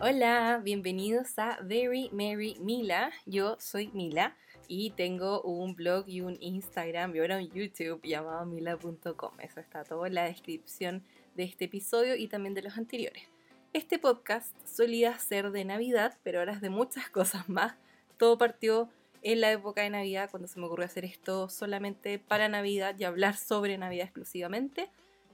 Hola, bienvenidos a Very Merry Mila. Yo soy Mila y tengo un blog y un Instagram y ahora un YouTube llamado mila.com. Eso está todo en la descripción de este episodio y también de los anteriores. Este podcast solía ser de Navidad, pero ahora es de muchas cosas más. Todo partió en la época de Navidad cuando se me ocurrió hacer esto solamente para Navidad y hablar sobre Navidad exclusivamente.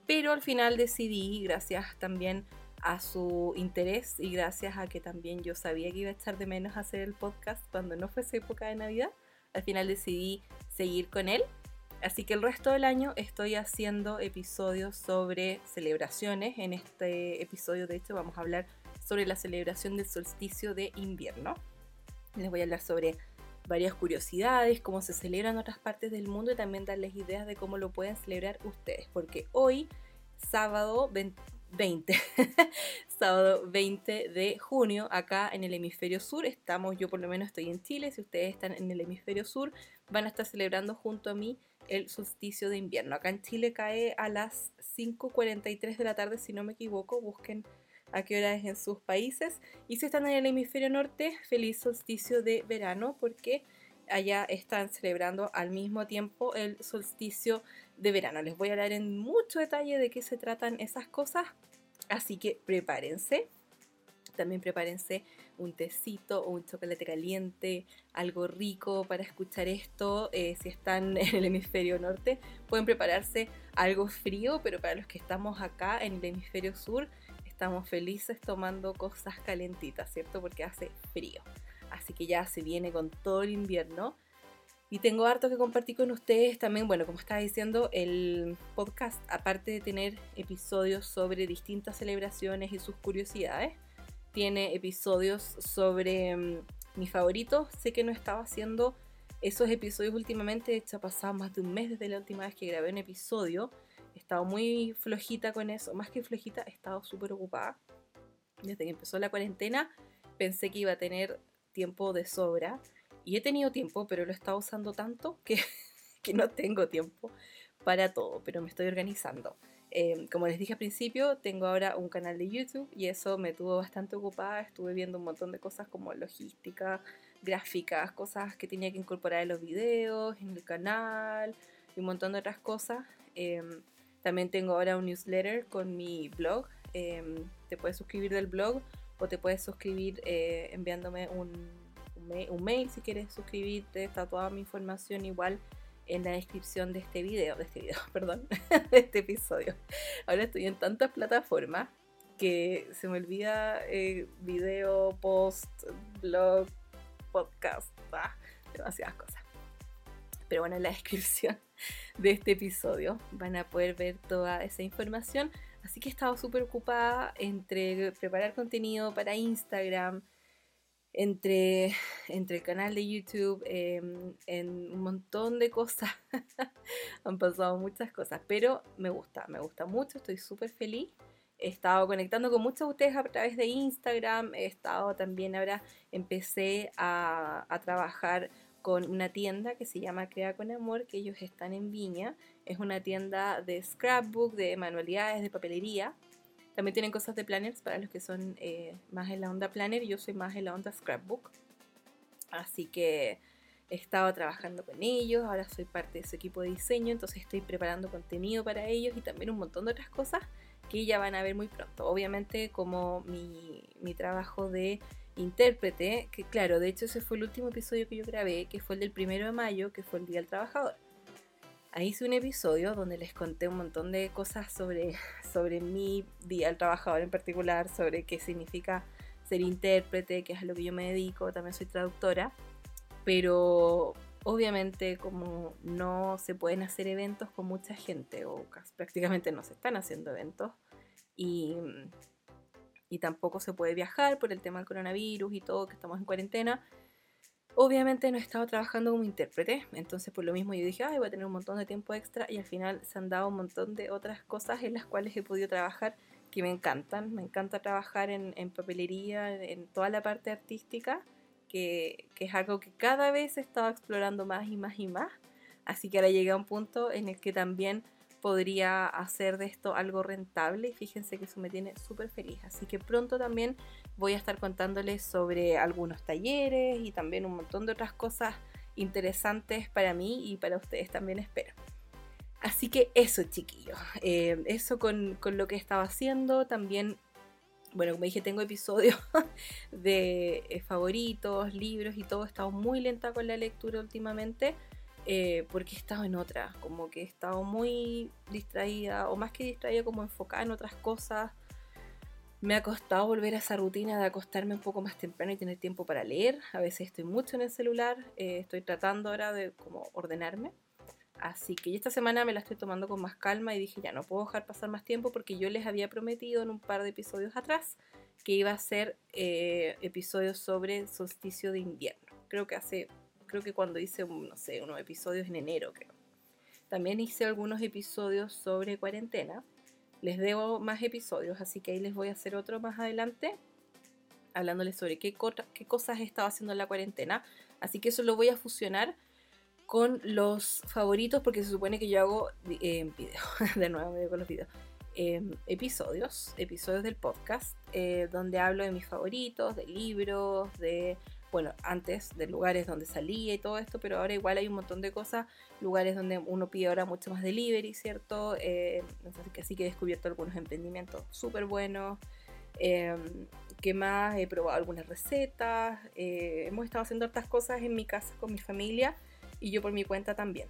Pero al final decidí, gracias también a su interés y gracias a que también yo sabía que iba a echar de menos hacer el podcast cuando no fuese época de Navidad, al final decidí seguir con él. Así que el resto del año estoy haciendo episodios sobre celebraciones. En este episodio, de hecho, vamos a hablar sobre la celebración del solsticio de invierno. Les voy a hablar sobre varias curiosidades, cómo se celebra en otras partes del mundo y también darles ideas de cómo lo pueden celebrar ustedes. Porque hoy, sábado 20, sábado 20 de junio, acá en el hemisferio sur. Estamos, yo por lo menos estoy en Chile, si ustedes están en el hemisferio sur, van a estar celebrando junto a mí el solsticio de invierno. Acá en Chile cae a las 5.43 de la tarde, si no me equivoco, busquen a qué hora es en sus países. Y si están en el hemisferio norte, feliz solsticio de verano, porque allá están celebrando al mismo tiempo el solsticio de verano. Les voy a hablar en mucho detalle de qué se tratan esas cosas, así que prepárense. También prepárense un tecito o un chocolate caliente, algo rico para escuchar esto. Eh, si están en el hemisferio norte, pueden prepararse algo frío, pero para los que estamos acá en el hemisferio sur, estamos felices tomando cosas calentitas, ¿cierto? Porque hace frío. Así que ya se viene con todo el invierno. Y tengo harto que compartir con ustedes también, bueno, como estaba diciendo, el podcast, aparte de tener episodios sobre distintas celebraciones y sus curiosidades, tiene episodios sobre mm, mi favorito. Sé que no estaba haciendo esos episodios últimamente, de hecho ha pasado más de un mes desde la última vez que grabé un episodio. He estado muy flojita con eso, más que flojita, he estado súper ocupada. Desde que empezó la cuarentena pensé que iba a tener tiempo de sobra y he tenido tiempo, pero lo he estado usando tanto que, que no tengo tiempo para todo, pero me estoy organizando. Em, como les dije al principio, tengo ahora un canal de YouTube y eso me tuvo bastante ocupada. Estuve viendo un montón de cosas como logística, gráficas, cosas que tenía que incorporar en los videos, en el canal y un montón de otras cosas. Em, también tengo ahora un newsletter con mi blog. Em, te puedes suscribir del blog o te puedes suscribir eh, enviándome un un, mail si quieres suscribirte, está toda mi información igual en la descripción de este video, de este video, perdón, de este episodio. Ahora estoy en tantas plataformas que se me olvida eh, video, post, blog, podcast, ah, demasiadas cosas. Pero bueno, en la descripción de este episodio van a poder ver toda esa información. Así que he estado súper ocupada entre preparar contenido para Instagram, entre, entre el canal de YouTube, em, en un montón de cosas. Han pasado muchas cosas, pero me gusta, me gusta mucho, estoy súper feliz. He estado conectando con muchos de ustedes a través de Instagram, he estado también ahora, empecé a, a trabajar con una tienda que se llama Crea con Amor, que ellos están en Viña. Es una tienda de scrapbook, de manualidades, de papelería. También tienen cosas de planners para los que son eh, más en la onda planner. Yo soy más en la onda scrapbook. Así que he estado trabajando con ellos. Ahora soy parte de su equipo de diseño. Entonces estoy preparando contenido para ellos y también un montón de otras cosas que ya van a ver muy pronto. Obviamente como mi, mi trabajo de intérprete, que claro, de hecho ese fue el último episodio que yo grabé, que fue el del primero de mayo, que fue el Día del Trabajador. Ahí hice un episodio donde les conté un montón de cosas sobre, sobre mi día al trabajador en particular, sobre qué significa ser intérprete, que es a lo que yo me dedico, también soy traductora, pero obviamente como no se pueden hacer eventos con mucha gente o prácticamente no se están haciendo eventos y, y tampoco se puede viajar por el tema del coronavirus y todo, que estamos en cuarentena, Obviamente no he estado trabajando como intérprete, entonces por lo mismo yo dije, ay, voy a tener un montón de tiempo extra y al final se han dado un montón de otras cosas en las cuales he podido trabajar que me encantan. Me encanta trabajar en, papelería, en toda la parte artística, que, que, es algo que cada vez he estado explorando más y más y más. Así que ahora llegué a un punto en el que también podría hacer de esto algo rentable y fíjense que eso me tiene súper feliz. Así que pronto también voy a estar contándoles sobre algunos talleres y también un montón de otras cosas interesantes para mí y para ustedes también espero. Así que eso chiquillos, eh, eso con, con lo que estaba haciendo, también bueno, como dije, tengo episodios de eh, favoritos, libros y todo. He estado muy lenta con la lectura últimamente eh, porque he estado en otra, como que he estado muy distraída, o más que distraída, como enfocada en otras cosas. Me ha costado volver a esa rutina de acostarme un poco más temprano y tener tiempo para leer. A veces estoy mucho en el celular, eh, estoy tratando ahora de como ordenarme. Así que esta semana me la estoy tomando con más calma y dije ya no puedo dejar pasar más tiempo porque yo les había prometido en un par de episodios atrás que iba a hacer eh, episodios sobre solsticio de invierno. Creo que hace, creo que cuando hice, no sé, unos episodios en enero creo. También hice algunos episodios sobre cuarentena. Les debo más episodios, así que ahí les voy a hacer otro más adelante hablándoles sobre qué, qué cosas he estado haciendo en la cuarentena. Así que eso lo voy a fusionar con los favoritos, porque se supone que yo hago eh, video, de nuevo con los videos, em, episodios, episodios del podcast, eh, donde hablo de mis favoritos, de libros, de, bueno, antes de lugares donde salía y todo esto, pero ahora igual hay un montón de cosas, lugares donde uno pide ahora mucho más delivery, ¿cierto? Eh, así que he descubierto algunos emprendimientos súper buenos. Eh, ¿Qué más? He probado algunas recetas. hemos estado haciendo otras cosas en mi casa con mi familia y yo por mi cuenta también.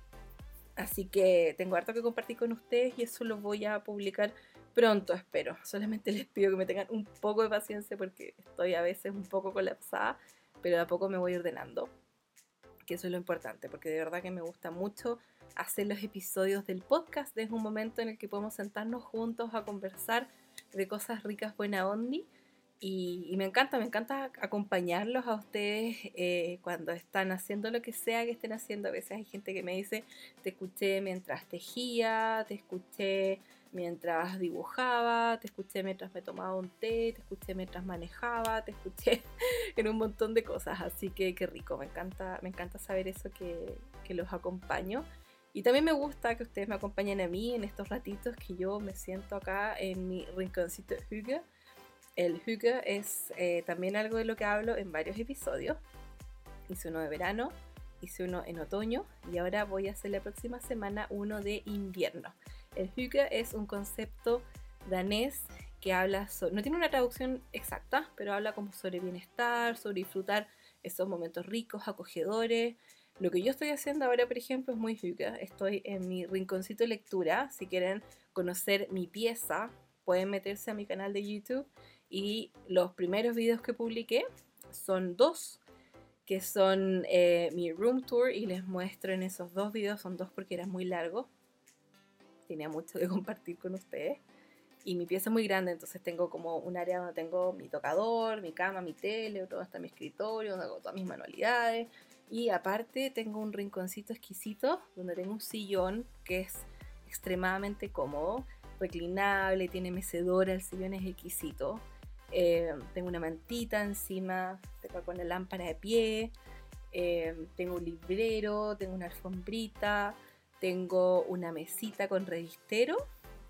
Así que tengo harto que compartir con ustedes y eso lo voy a publicar pronto, espero. Solamente les pido que me tengan un poco de paciencia porque estoy a veces un poco colapsada, pero a poco me voy ordenando. Que eso es lo importante, porque de verdad que me gusta mucho hacer los episodios del podcast. Es un momento en el que podemos sentarnos juntos a conversar de cosas ricas, buena ondi y, me encanta, me encanta acompañarlos a ustedes eh, cuando están haciendo lo que sea que estén haciendo. A veces hay gente que me dice, te escuché mientras tejía, te escuché mientras dibujaba, te escuché mientras me tomaba un té, te escuché mientras manejaba, te escuché en un montón de cosas. Así que qué rico, me encanta, me encanta saber eso que, que los acompaño. Y también me gusta que ustedes me acompañen a mí en estos ratitos que yo me siento acá en mi rinconcito Hüge el hygge es eh, también algo de lo que hablo en varios episodios. Hice uno de verano, hice uno en otoño y ahora voy a hacer la próxima semana uno de invierno. El hygge es un concepto danés que habla sobre, no tiene una traducción exacta, pero habla como sobre bienestar, sobre disfrutar esos momentos ricos, acogedores. Lo que yo estoy haciendo ahora, por ejemplo, es muy hygge. Estoy en mi rinconcito de lectura. Si quieren conocer mi pieza, pueden meterse a mi canal de YouTube y los primeros videos que publiqué son dos, que son eh, mi room tour y les muestro en esos dos videos, son dos porque era muy largo, tenía mucho que compartir con ustedes. Y mi pieza es muy grande, entonces tengo como un área donde tengo mi tocador, mi cama, mi tele, todo hasta mi escritorio, donde hago todas mis manualidades. Y aparte tengo un rinconcito exquisito donde tengo un sillón que es extremadamente cómodo, reclinable, tiene mecedora, el sillón es exquisito. Eh, tengo una mantita encima, tengo con la lámpara de pie, eh, tengo un librero, tengo una alfombrita, tengo una mesita con revistero,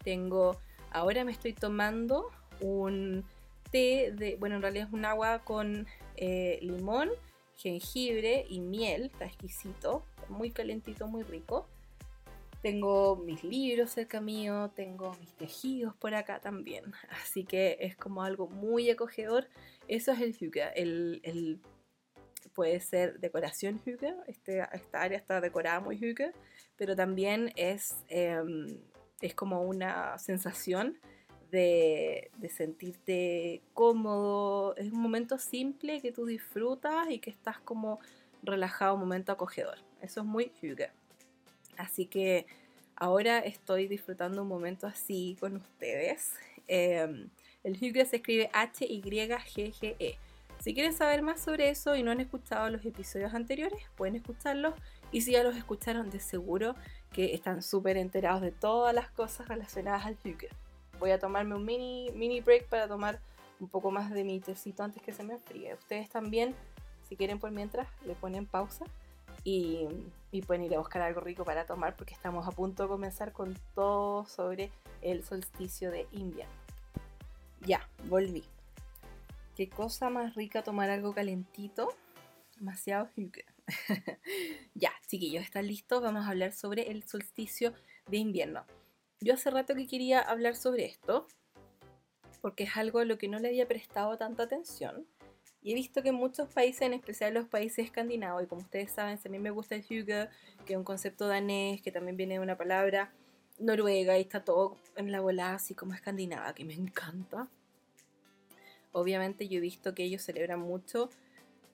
tengo, ahora me estoy tomando un té de, bueno, en realidad es un agua con eh, limón, jengibre y miel, está exquisito, muy calentito, muy rico. Tengo mis libros cerca mío, tengo mis tejidos por acá también. Así que es como algo muy acogedor. Eso es el hygge. El, puede ser decoración hygge. Este, esta área está decorada muy hygge. Pero también es, em, es como una sensación de, de, sentirte cómodo. Es un momento simple que tú disfrutas y que estás como relajado, un momento acogedor. Eso es muy hygge. Así que ahora estoy disfrutando un momento así con ustedes. Em, el Hygge se escribe H-Y-G-G-E. Si quieren saber más sobre eso y no han escuchado los episodios anteriores, pueden escucharlos. Y si ya los escucharon, de seguro que están súper enterados de todas las cosas relacionadas al Hygge. Voy a tomarme un mini, mini break para tomar un poco más de mi tecito antes que se me enfríe. Ustedes también, si quieren por mientras, le ponen pausa y, y pueden ir a buscar algo rico para tomar porque estamos a punto de comenzar con todo sobre el solsticio de invierno. Ya, volví. Qué cosa más rica tomar algo calentito. Demasiado ya, chiquillos, ¿están listos? Vamos a hablar sobre el solsticio de invierno. Yo hace rato que quería hablar sobre esto porque es algo a lo que no le había prestado tanta atención y he visto que en muchos países, en especial los países escandinavos, y como ustedes saben, también me gusta el hygge, que es un concepto danés, que también viene de una palabra noruega y está todo en la bola así como escandinava, que me encanta. Obviamente yo he visto que ellos celebran mucho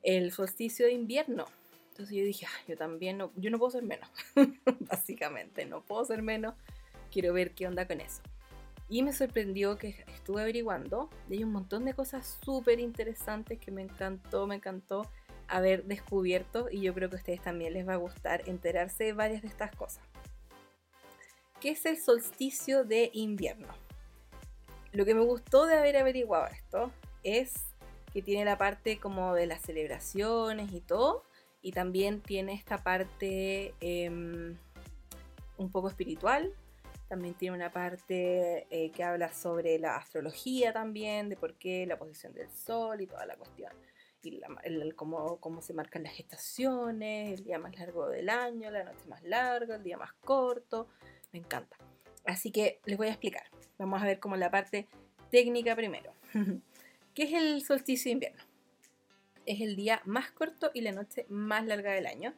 el solsticio de invierno. Entonces yo dije, yo también no, yo no puedo ser menos. Básicamente, no puedo ser menos. Quiero ver qué onda con eso. Y me sorprendió que estuve averiguando y hay un montón de cosas súper interesantes que me encantó, me encantó haber descubierto y yo creo que a ustedes también les va a gustar enterarse de varias de estas cosas. ¿Qué es el solsticio de invierno? Lo que me gustó de haber averiguado esto es que tiene la parte como de las celebraciones y todo, y también tiene esta parte em, un poco espiritual, también tiene una parte eh, que habla sobre la astrología también, de por qué la posición del sol y toda la cuestión. Y cómo, cómo, se marcan las estaciones, el día más largo del año, la noche más larga, el día más corto. Me encanta. Así que les voy a explicar. Vamos a ver como la parte técnica primero. ¿Qué es el solsticio de invierno? Es el día más corto y la noche más larga del año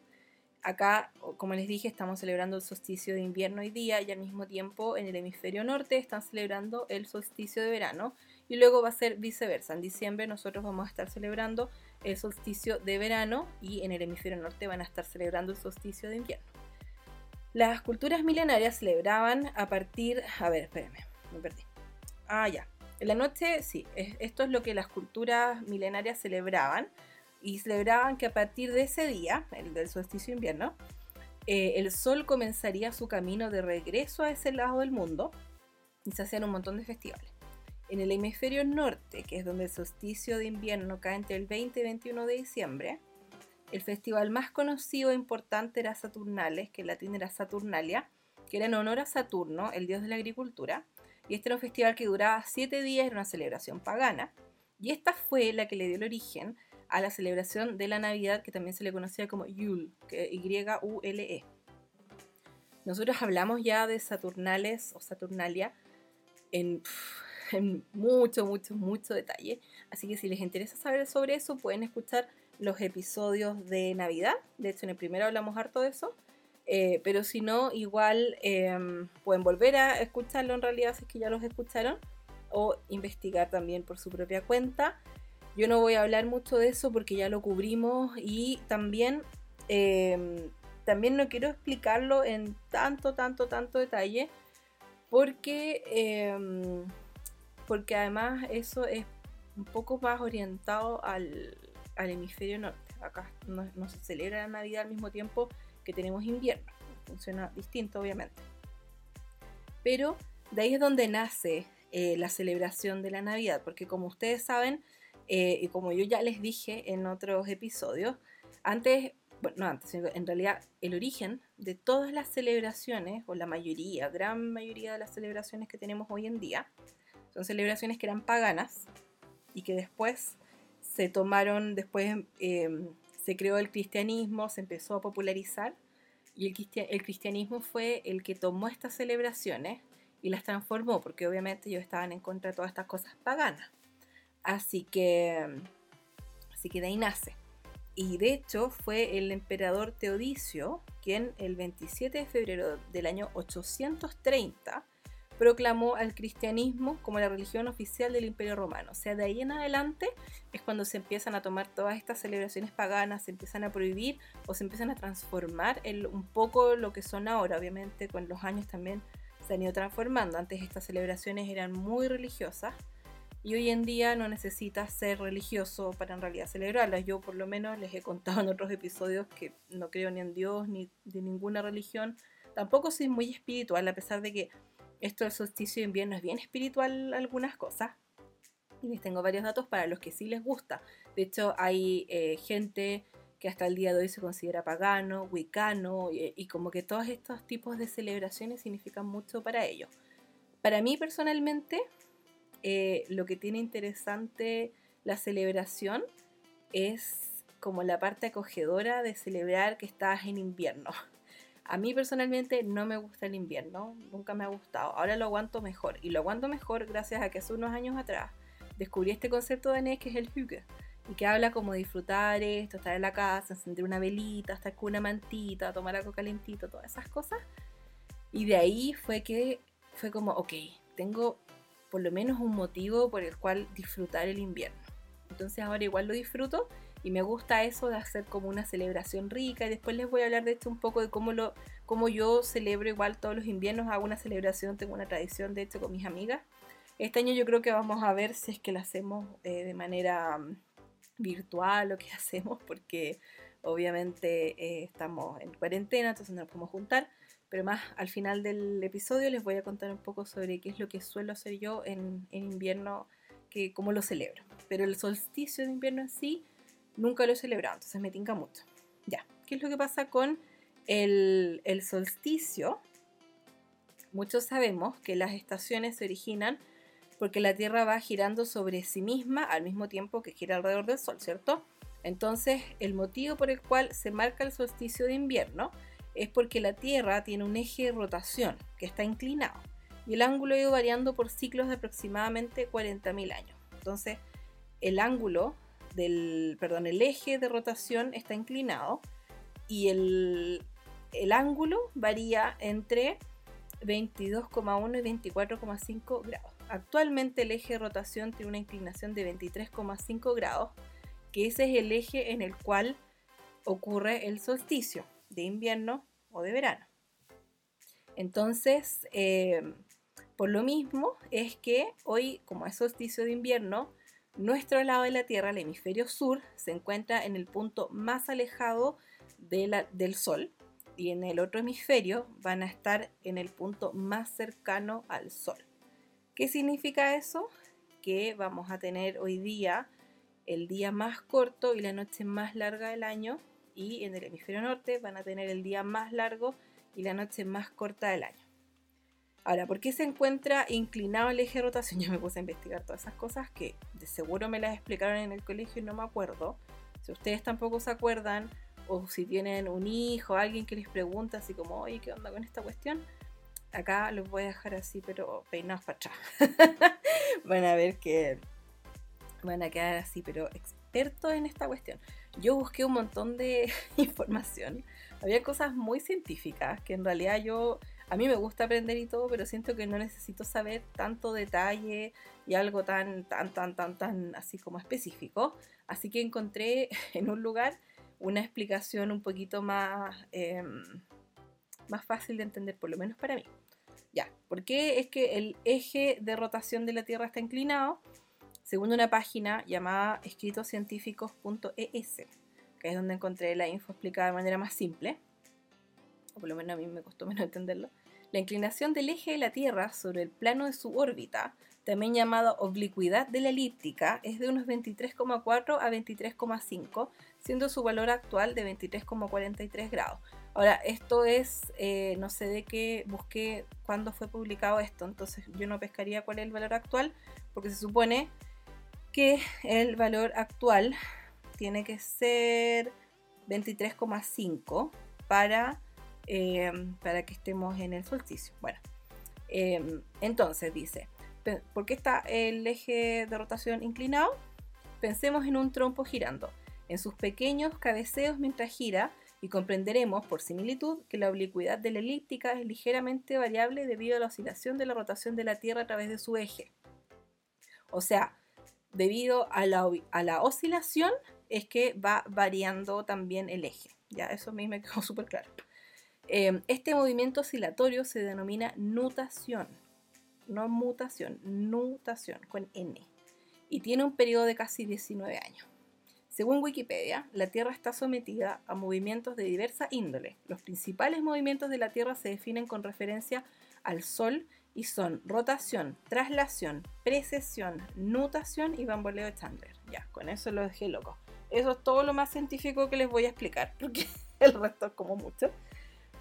acá, como les dije, estamos celebrando el solsticio de invierno hoy día y al mismo tiempo en el hemisferio norte están celebrando el solsticio de verano y luego va a ser viceversa. En diciembre nosotros vamos a estar celebrando el solsticio de verano y en el hemisferio norte van a estar celebrando el solsticio de invierno. Las culturas milenarias celebraban a partir... A ver, espérenme, me perdí. Ah, ya. En la noche, sí, esto es lo que las culturas milenarias celebraban y celebraban que a partir de ese día, el del solsticio invierno, eh, el sol comenzaría su camino de regreso a ese lado del mundo y se hacían un montón de festivales. En el hemisferio norte, que es donde el solsticio de invierno cae entre el 20 y 21 de diciembre, el festival más conocido e importante era Saturnales, que en latín era Saturnalia, que era en honor a Saturno, el dios de la agricultura, este era un festival que duraba siete días, era una celebración pagana, y esta fue la que le dio el origen a la celebración de la Navidad, que también se le conocía como Yule, Y-U-L-E. Nosotros hablamos ya de Saturnales o Saturnalia en, mucho, mucho, mucho detalle. Así que si les interesa saber sobre eso, pueden escuchar los episodios de Navidad. De hecho, en el primero hablamos harto de eso. Eh, pero si no, igual em, pueden volver a escucharlo en realidad si es que ya los escucharon. O investigar también por su propia cuenta. Yo no voy a hablar mucho de eso porque ya lo cubrimos y también, em, también no quiero explicarlo en tanto, tanto, tanto detalle porque, em, porque además eso es un poco más orientado al, hemisferio norte. Acá no, se celebra la Navidad al mismo tiempo que tenemos invierno. Funciona distinto, obviamente. Pero de ahí es donde nace eh, la celebración de la Navidad, porque como ustedes saben, eh, y como yo ya les dije en otros episodios, antes, bueno, no antes, en realidad el origen de todas las celebraciones, o la mayoría, gran mayoría de las celebraciones que tenemos hoy en día, son celebraciones que eran paganas y que después se tomaron, después em, se creó el cristianismo, se empezó a popularizar y el, cristianismo fue el que tomó estas celebraciones y las transformó, porque obviamente ellos estaban en contra de todas estas cosas paganas. Así que, así que de ahí nace. Y de hecho fue el emperador Teodicio quien el 27 de febrero del año 830 proclamó al cristianismo como la religión oficial del Imperio Romano. O sea, de ahí en adelante es cuando se empiezan a tomar todas estas celebraciones paganas, se empiezan a prohibir o se empiezan a transformar un poco lo que son ahora. Obviamente con los años también se han ido transformando. Antes estas celebraciones eran muy religiosas y hoy en día no necesitas ser religioso para en realidad celebrarlas. Yo por lo menos les he contado en otros episodios que no creo ni en Dios ni de ninguna religión. Tampoco soy muy espiritual, a pesar de que esto del solsticio de invierno es bien espiritual algunas cosas. Y les tengo varios datos para los que sí les gusta. De hecho, hay eh, gente que hasta el día de hoy se considera pagano, wicano, y, como que todos estos tipos de celebraciones significan mucho para ellos. Para mí personalmente, eh, lo que tiene interesante la celebración es como la parte acogedora de celebrar que estás en invierno. A mí personalmente no me gusta el invierno, nunca me ha gustado. Ahora lo aguanto mejor y lo aguanto mejor gracias a que hace unos años atrás descubrí este concepto danés que es el hygge y que habla como disfrutar esto, estar en la casa, encender una velita, estar con una mantita, tomar algo calentito, todas esas cosas. Y de ahí fue que fue como, ok, tengo por lo menos un motivo por el cual disfrutar el invierno. Entonces ahora igual lo disfruto y me gusta eso de hacer como una celebración rica y después les voy a hablar de esto un poco de cómo, lo, cómo yo celebro igual todos los inviernos, hago una celebración, tengo una tradición de hecho con mis amigas. Este año yo creo que vamos a ver si es que la hacemos eh, de manera mm, virtual o qué hacemos porque obviamente eh, estamos en cuarentena, entonces no nos podemos juntar. Pero más al final del episodio les voy a contar un poco sobre qué es lo que suelo hacer yo en, en invierno, que, cómo lo celebro. Pero el solsticio de invierno en sí nunca lo he celebrado, entonces me tinca mucho. Ya, ¿qué es lo que pasa con el, el solsticio? Muchos sabemos que las estaciones se originan porque la Tierra va girando sobre sí misma al mismo tiempo que gira alrededor del Sol, ¿cierto? Entonces, el motivo por el cual se marca el solsticio de invierno es porque la Tierra tiene un eje de rotación que está inclinado y el ángulo ha ido variando por ciclos de aproximadamente 40.000 años. Entonces, el ángulo del, perdón, el eje de rotación está inclinado y el, el ángulo varía entre 22,1 y 24,5 grados. Actualmente el eje de rotación tiene una inclinación de 23,5 grados, que ese es el eje en el cual ocurre el solsticio de invierno o de verano. Entonces, eh, por lo mismo es que hoy, como es solsticio de invierno, nuestro lado de la Tierra, el hemisferio sur, se encuentra en el punto más alejado del Sol y en el otro hemisferio van a estar en el punto más cercano al Sol. ¿Qué significa eso? Que vamos a tener hoy día el día más corto y la noche más larga del año y en el hemisferio norte van a tener el día más largo y la noche más corta del año. Ahora, ¿por qué se encuentra inclinado el eje de rotación? Yo me puse a investigar todas esas cosas que de seguro me las explicaron en el colegio y no me acuerdo. Si ustedes tampoco se acuerdan, o si tienen un hijo, alguien que les pregunta así como, oye, ¿qué onda con esta cuestión? Acá los voy a dejar así, pero peinados para atrás. van a ver que van a quedar así, pero expertos en esta cuestión. Yo busqué un montón de información. Había cosas muy científicas que en realidad yo a mí me gusta aprender y todo, pero siento que no necesito saber tanto detalle y algo tan, tan, tan, tan, tan así como específico. Así que encontré en un lugar una explicación un poquito más, em, más fácil de entender, por lo menos para mí. Ya, ¿por qué es que el eje de rotación de la Tierra está inclinado? Según una página llamada escritoscientíficos.es, que es donde encontré la info explicada de manera más simple, o por lo menos a mí me costó menos entenderlo. La inclinación del eje de la Tierra sobre el plano de su órbita, también llamada oblicuidad de la elíptica, es de unos 23,4 a 23,5, siendo su valor actual de 23,43 grados. Ahora, esto es, eh, no sé de qué busqué cuándo fue publicado esto, entonces yo no pescaría cuál es el valor actual, porque se supone que el valor actual tiene que ser 23,5 para Em, para que estemos en el solsticio. Bueno, em, entonces dice, ¿por qué está el eje de rotación inclinado? Pensemos en un trompo girando, en sus pequeños cabeceos mientras gira y comprenderemos por similitud que la oblicuidad de la elíptica es ligeramente variable debido a la oscilación de la rotación de la Tierra a través de su eje. O sea, debido a la, a la oscilación es que va variando también el eje. Ya, eso a mí me quedó súper claro. Em, este movimiento oscilatorio se denomina nutación, no mutación, nutación con N, y tiene un periodo de casi 19 años. Según Wikipedia, la Tierra está sometida a movimientos de diversa índole. Los principales movimientos de la Tierra se definen con referencia al Sol y son rotación, traslación, precesión, nutación y bamboleo de Chandler. Ya, con eso lo dejé loco. Eso es todo lo más científico que les voy a explicar, porque el resto es como mucho.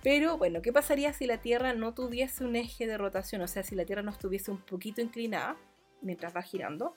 Pero bueno, ¿qué pasaría si la Tierra no tuviese un eje de rotación? O sea, si la Tierra no estuviese un poquito inclinada mientras va girando.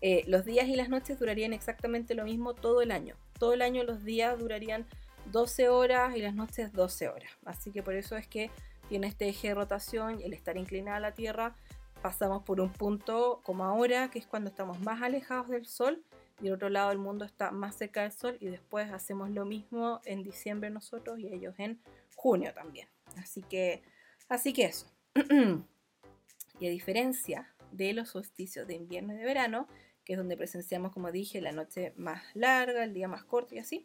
Eh, los días y las noches durarían exactamente lo mismo todo el año. Todo el año los días durarían 12 horas y las noches 12 horas. Así que por eso es que tiene este eje de rotación el estar inclinada a la Tierra pasamos por un punto como ahora, que es cuando estamos más alejados del Sol y el otro lado del mundo está más cerca del Sol y después hacemos lo mismo en diciembre nosotros y ellos en junio también. Así que, así que eso. y a diferencia de los solsticios de invierno y de verano, que es donde presenciamos, como dije, la noche más larga, el día más corto y así,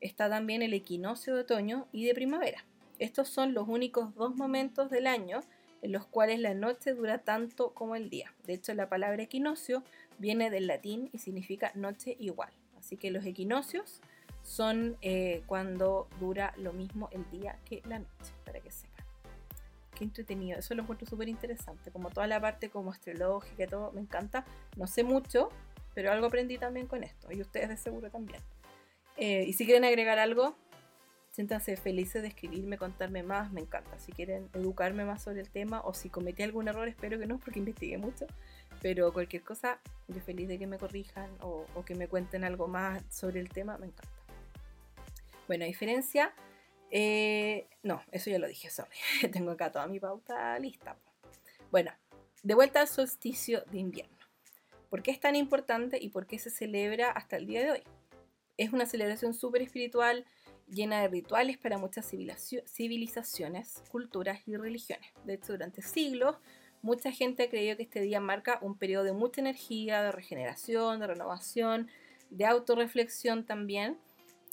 está también el equinoccio de otoño y de primavera. Estos son los únicos dos momentos del año en los cuales la noche dura tanto como el día. De hecho, la palabra equinoccio viene del latín y significa noche igual. Así que los equinoccios son eh, cuando dura lo mismo el día que la noche, para que sepan. Qué entretenido, eso lo encuentro súper interesante, como toda la parte como astrológica todo, me encanta. No sé mucho, pero algo aprendí también con esto, y ustedes de seguro también. Eh, y si quieren agregar algo, siéntanse felices de escribirme, contarme más, me encanta. Si quieren educarme más sobre el tema o si cometí algún error, espero que no, porque investigué mucho. Pero cualquier cosa, yo feliz de que me corrijan o, que me cuenten algo más sobre el tema, me encanta. Bueno, a diferencia, eh, no, eso ya lo dije, sorry. Tengo acá toda mi pauta lista. Bueno, de vuelta al solsticio de invierno. ¿Por qué es tan importante y por qué se celebra hasta el día de hoy? Es una celebración súper espiritual, llena de rituales para muchas civilizaciones, culturas y religiones. De hecho, durante siglos, mucha gente ha creído que este día marca un periodo de mucha energía, de regeneración, de renovación, de autorreflexión también.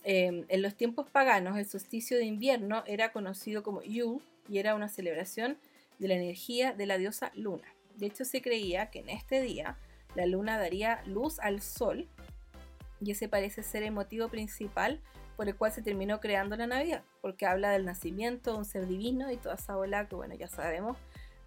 Em, en los tiempos paganos, el solsticio de invierno era conocido como Yule y era una celebración de la energía de la diosa Luna. De hecho, se creía que en este día la luna daría luz al sol y ese parece ser el motivo principal por el cual se terminó creando la Navidad, porque habla del nacimiento de un ser divino y toda esa ola que bueno, ya sabemos,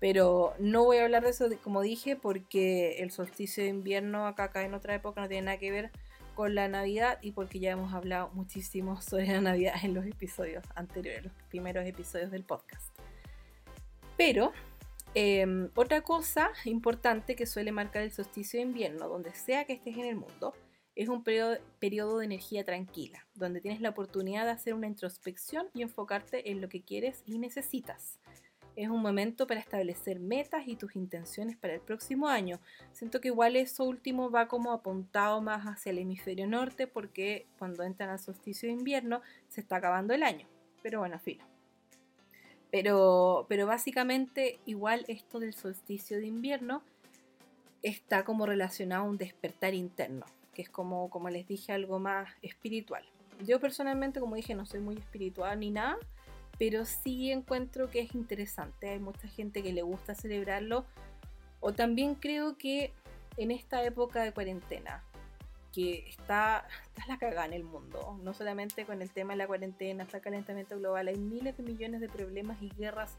pero no voy a hablar de eso, como dije, porque el solsticio de invierno acá, acá en otra época no tiene nada que ver con la Navidad y porque ya hemos hablado muchísimo sobre la Navidad en los episodios anteriores, los primeros episodios del podcast. Pero em, otra cosa importante que suele marcar el solsticio de invierno, donde sea que estés en el mundo, es un periodo, de energía tranquila, donde tienes la oportunidad de hacer una introspección y enfocarte en lo que quieres y necesitas. Es un momento para establecer metas y tus intenciones para el próximo año. Siento que igual eso último va como apuntado más hacia el hemisferio norte porque cuando entran al solsticio de invierno se está acabando el año. Pero bueno, fino. Pero, pero básicamente igual esto del solsticio de invierno está como relacionado a un despertar interno que es como, como les dije, algo más espiritual. Yo personalmente, como dije, no soy muy espiritual ni nada, pero sí encuentro que es interesante. Hay mucha gente que le gusta celebrarlo. O también creo que en esta época de cuarentena, que está, está la cagada en el mundo, no solamente con el tema de la cuarentena, está el calentamiento global, hay miles de millones de problemas y guerras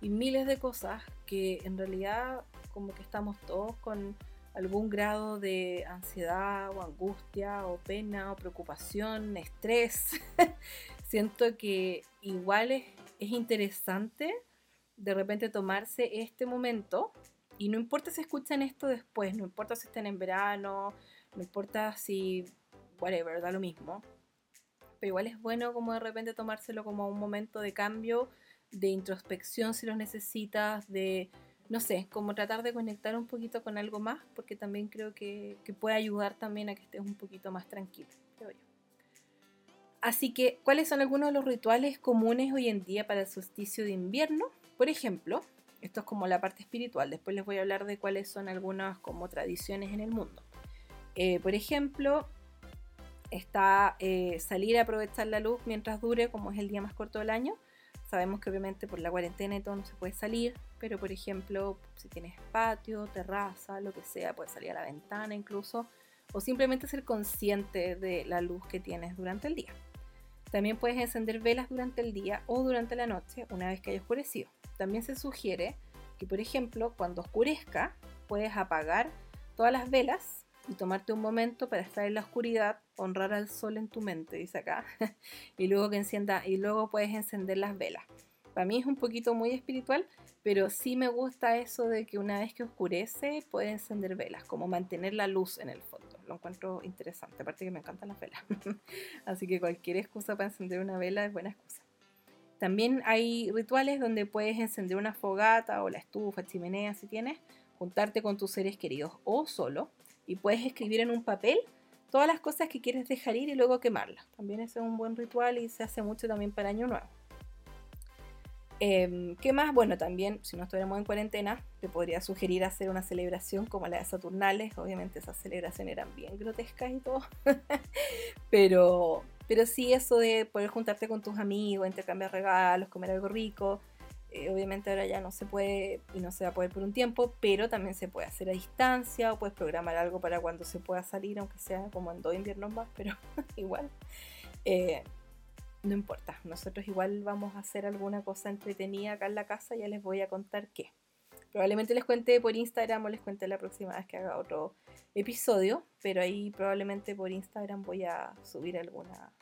y miles de cosas que en realidad como que estamos todos con algún grado de ansiedad o angustia o pena o preocupación, estrés, siento que igual es, interesante de repente tomarse este momento y no importa si escuchan esto después, no importa si están en verano, no importa si, whatever, da lo mismo. Pero igual es bueno como de repente tomárselo como un momento de cambio, de introspección si lo necesitas, de no sé, como tratar de conectar un poquito con algo más, porque también creo que, puede ayudar también a que estés un poquito más tranquilo, creo yo. Así que, ¿cuáles son algunos de los rituales comunes hoy en día para el solsticio de invierno? Por ejemplo, esto es como la parte espiritual, después les voy a hablar de cuáles son algunas como tradiciones en el mundo. Eh, por ejemplo, está eh, salir a aprovechar la luz mientras dure, como es el día más corto del año, Sabemos que obviamente por la cuarentena y todo no se puede salir, pero por ejemplo, si tienes patio, terraza, lo que sea, puedes salir a la ventana incluso, o simplemente ser consciente de la luz que tienes durante el día. También puedes encender velas durante el día o durante la noche una vez que haya oscurecido. También se sugiere que, por ejemplo, cuando oscurezca, puedes apagar todas las velas y tomarte un momento para estar en la oscuridad, honrar al sol en tu mente, dice acá, y luego que encienda y luego puedes encender las velas. Para mí es un poquito muy espiritual, pero sí me gusta eso de que una vez que oscurece puedes encender velas, como mantener la luz en el fondo. Lo encuentro interesante, aparte que me encantan las velas. Así que cualquier excusa para encender una vela es buena excusa. También hay rituales donde puedes encender una fogata o la estufa, chimenea si tienes, juntarte con tus seres queridos o solo y puedes escribir en un papel todas las cosas que quieres dejar ir y luego quemarlas. También ese es un buen ritual y se hace mucho también para Año Nuevo. Em, ¿Qué más? Bueno, también, si no estuviéramos en cuarentena, te podría sugerir hacer una celebración como la de Saturnales. Obviamente esas celebraciones eran bien grotescas y todo. pero, pero sí eso de poder juntarte con tus amigos, intercambiar regalos, comer algo rico. Eh, obviamente ahora ya no se puede y no se va a poder por un tiempo, pero también se puede hacer a distancia o puedes programar algo para cuando se pueda salir, aunque sea como en dos inviernos más, pero igual. Eh, no importa, nosotros igual vamos a hacer alguna cosa entretenida acá en la casa, ya les voy a contar qué. Probablemente les cuente por Instagram o les cuente la próxima vez que haga otro episodio, pero ahí probablemente por Instagram voy a subir alguna,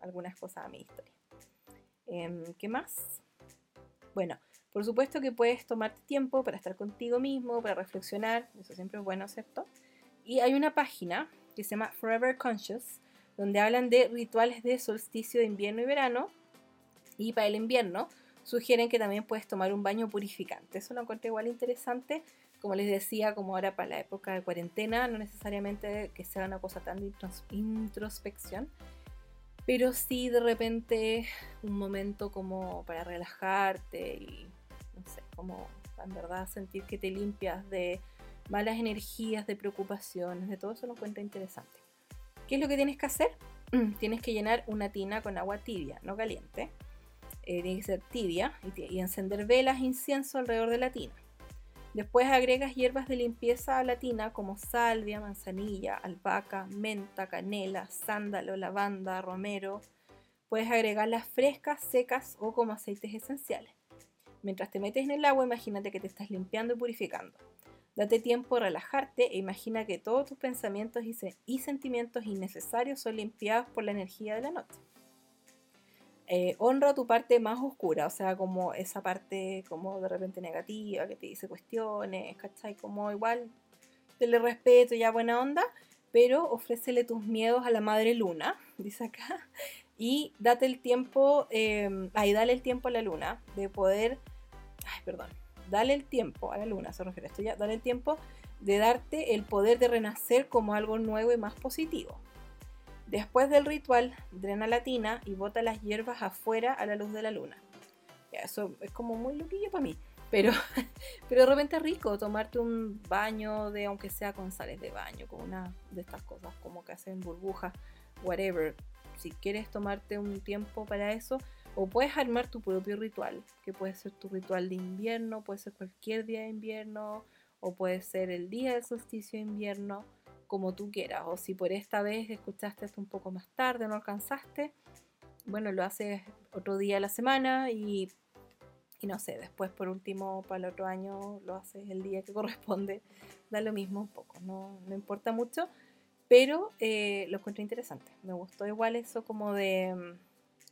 algunas cosas a mi historia. Em, ¿Qué más? Bueno, por supuesto que puedes tomarte tiempo para estar contigo mismo, para reflexionar, eso siempre es bueno, ¿cierto? Y hay una página que se llama Forever Conscious, donde hablan de rituales de solsticio de invierno y verano. Y para el invierno sugieren que también puedes tomar un baño purificante. Eso lo encontré igual interesante. Como les decía, como ahora para la época de cuarentena, no necesariamente que sea una cosa tan de introspección, pero sí de repente un momento como para relajarte y, no sé, como en verdad sentir que te limpias de malas energías, de preocupaciones, de todo eso lo encuentro interesante. ¿Qué es lo que tienes que hacer? tienes que llenar una tina con agua tibia, no caliente. Eh, tiene que ser tibia y, encender velas e incienso alrededor de la tina. Después agregas hierbas de limpieza a la tina como salvia, manzanilla, albahaca, menta, canela, sándalo, lavanda, romero. Puedes agregarlas frescas, secas o como aceites esenciales. Mientras te metes en el agua, imagínate que te estás limpiando y purificando. Date tiempo a relajarte e imagina que todos tus pensamientos y, sentimientos innecesarios son limpiados por la energía de la noche. Eh, honra tu parte más oscura, o sea, como esa parte como de repente negativa, que te dice cuestiones, ¿cachai? Como igual, le respeto ya buena onda, pero ofrécele tus miedos a la madre luna, dice acá, y date el tiempo, eh, ahí dale el tiempo a la luna de poder, ay, perdón, dale el tiempo, a la luna se refiere esto ya, dale el tiempo de darte el poder de renacer como algo nuevo y más positivo. Después del ritual, drena la tina y bota las hierbas afuera a la luz de la luna. eso es como muy loquillo para mí, pero, pero de repente es rico tomarte un baño de, aunque sea con sales de baño, con una de estas cosas como que hacen burbujas, whatever. Si quieres tomarte un tiempo para eso, o puedes armar tu propio ritual, que puede ser tu ritual de invierno, puede ser cualquier día de invierno, o puede ser el día del solsticio de invierno, como tú quieras. O si por esta vez escuchaste esto un poco más tarde, no alcanzaste, bueno, lo haces otro día a la semana y, no sé, después por último para el otro año lo haces el día que corresponde. Da lo mismo un poco, no, no importa mucho, pero eh, lo encuentro interesante. Me gustó igual eso como de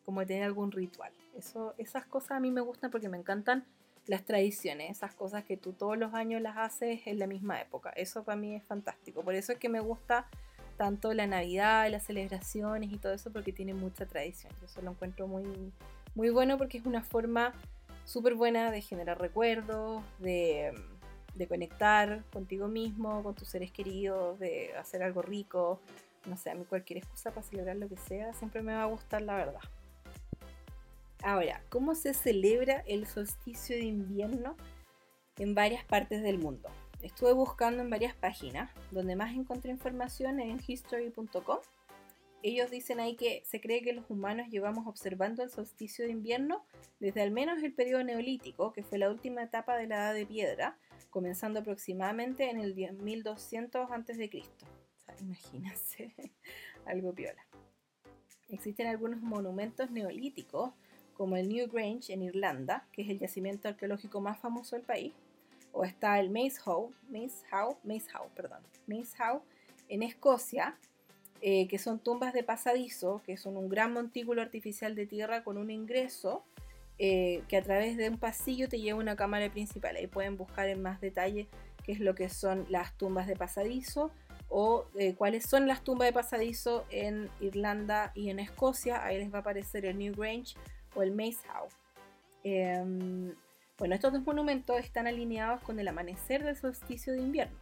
como tener algún ritual. Eso, esas cosas a mí me gustan porque me encantan las tradiciones, esas cosas que tú todos los años las haces en la misma época. Eso para mí es fantástico. Por eso es que me gusta tanto la Navidad, las celebraciones y todo eso porque tiene mucha tradición. Yo eso lo encuentro muy, muy bueno porque es una forma súper buena de generar recuerdos, de, de, conectar contigo mismo, con tus seres queridos, de hacer algo rico. No sé, a mí cualquier excusa para celebrar lo que sea siempre me va a gustar, la verdad. Ahora, ¿cómo se celebra el solsticio de invierno en varias partes del mundo? Estuve buscando en varias páginas, donde más encontré información en history.com. Ellos dicen ahí que se cree que los humanos llevamos observando el solsticio de invierno desde al menos el periodo neolítico, que fue la última etapa de la edad de piedra, comenzando aproximadamente en el 1200 a.C. O sea, imagínense, algo piola. Existen algunos monumentos neolíticos como el New Grange en Irlanda, que es el yacimiento arqueológico más famoso del país, o está el Maze Howe, Maze Howe, Maze Howe, perdón, Maze Howe en Escocia, eh, que son tumbas de pasadizo, que son un gran montículo artificial de tierra con un ingreso eh, que a través de un pasillo te lleva a una cámara principal. Ahí pueden buscar en más detalle qué es lo que son las tumbas de pasadizo o eh, cuáles son las tumbas de pasadizo en Irlanda y en Escocia. Ahí les va a aparecer el New Grange o el Mace House. Em, bueno, estos dos monumentos están alineados con el amanecer del solsticio de invierno.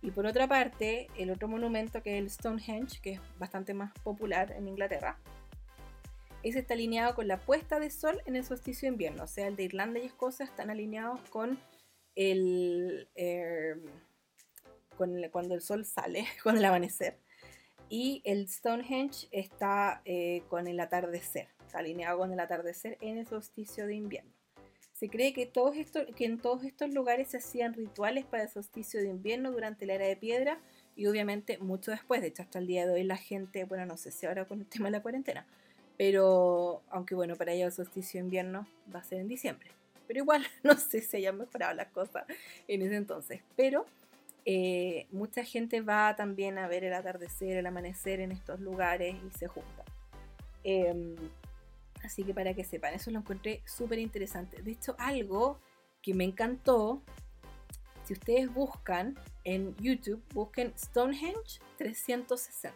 Y por otra parte, el otro monumento que es el Stonehenge, que es bastante más popular en Inglaterra, ese está alineado con la puesta de sol en el solsticio de invierno. O sea, el de Irlanda y Escocia están alineados con el, em, cuando el sol sale, con el amanecer. Y el Stonehenge está eh, con el atardecer, alineado con el atardecer en el solsticio de invierno. Se cree que, todos que en todos estos lugares se hacían rituales para el solsticio de invierno durante la era de piedra y obviamente mucho después. De hecho, hasta el día de hoy la gente, bueno, no sé si ahora con el tema de la cuarentena, pero aunque bueno, para ellos el solsticio de invierno va a ser en diciembre. Pero igual, no sé si hayan mejorado las cosas en ese entonces. Pero eh, mucha gente va también a ver el atardecer, el amanecer en estos lugares y se junta. Em, Así que para que sepan, eso lo encontré súper interesante. De hecho, algo que me encantó, si ustedes buscan en YouTube, busquen Stonehenge 360.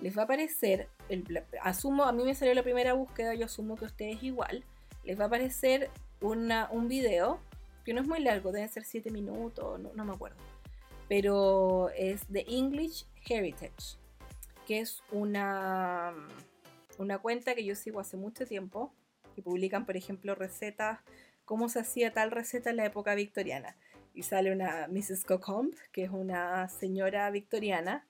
Les va a aparecer, el, asumo, a mí me salió la primera búsqueda, yo asumo que ustedes igual, les va a aparecer un video, que no es muy largo, debe ser 7 minutos, no, no me acuerdo, pero es de English Heritage, que es una una cuenta que yo sigo hace mucho tiempo, que publican, por ejemplo, recetas, cómo se hacía tal receta en la época victoriana. Y sale una Mrs. Cocombe, que es una señora victoriana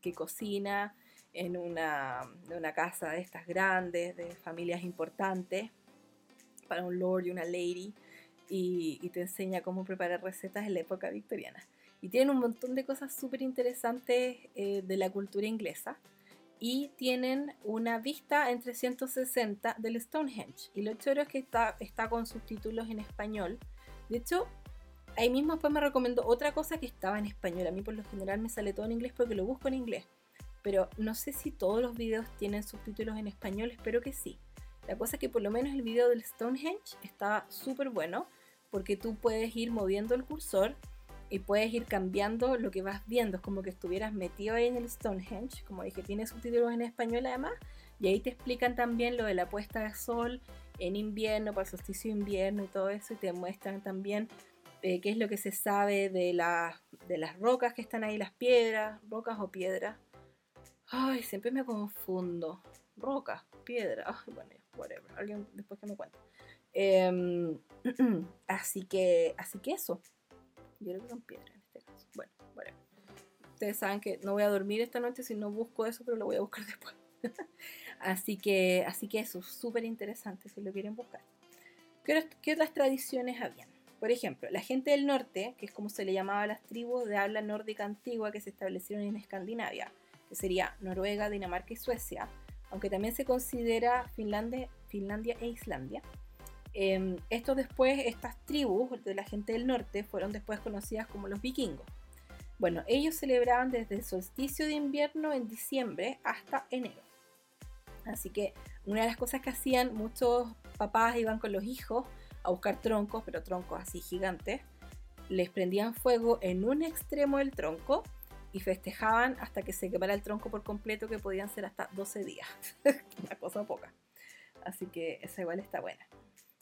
que cocina en una, una casa de estas grandes, de familias importantes, para un lord y una lady, y, te enseña cómo preparar recetas en la época victoriana. Y tiene un montón de cosas súper interesantes eh, de la cultura inglesa y tienen una vista en 360 del Stonehenge. Y lo chévere es que está, está con subtítulos en español. De hecho, ahí mismo después me recomendó otra cosa que estaba en español. A mí por lo general me sale todo en inglés porque lo busco en inglés. Pero no sé si todos los videos tienen subtítulos en español, espero que sí. La cosa es que por lo menos el video del Stonehenge está súper bueno porque tú puedes ir moviendo el cursor y puedes ir cambiando lo que vas viendo. Es como que estuvieras metido ahí en el Stonehenge. Como dije, tiene subtítulos en español además. Y ahí te explican también lo de la puesta de sol en invierno, para el solsticio de invierno y todo eso. Y te muestran también eh, qué es lo que se sabe de, de las rocas que están ahí, las piedras, rocas o piedras. Ay, siempre me confundo. Rocas, piedras. bueno, whatever. Alguien después que me cuente. Em, así que, así que eso. Yo creo que son piedras en este caso. Bueno, bueno. Ustedes saben que no voy a dormir esta noche si no busco eso, pero lo voy a buscar después. así que, así que eso, súper interesante si lo quieren buscar. ¿Qué, ¿Qué otras tradiciones habían? Por ejemplo, la gente del norte, que es como se le llamaba a las tribus de habla nórdica antigua que se establecieron en Escandinavia, que sería Noruega, Dinamarca y Suecia, aunque también se considera Finlandia, Finlandia e Islandia, Em, esto después, estas tribus de la gente del norte fueron después conocidas como los vikingos. Bueno, ellos celebraban desde el solsticio de invierno en diciembre hasta enero. Así que una de las cosas que hacían muchos papás iban con los hijos a buscar troncos, pero troncos así gigantes. Les prendían fuego en un extremo del tronco y festejaban hasta que se quemara el tronco por completo, que podían ser hasta 12 días. Una cosa poca. Así que esa igual está buena.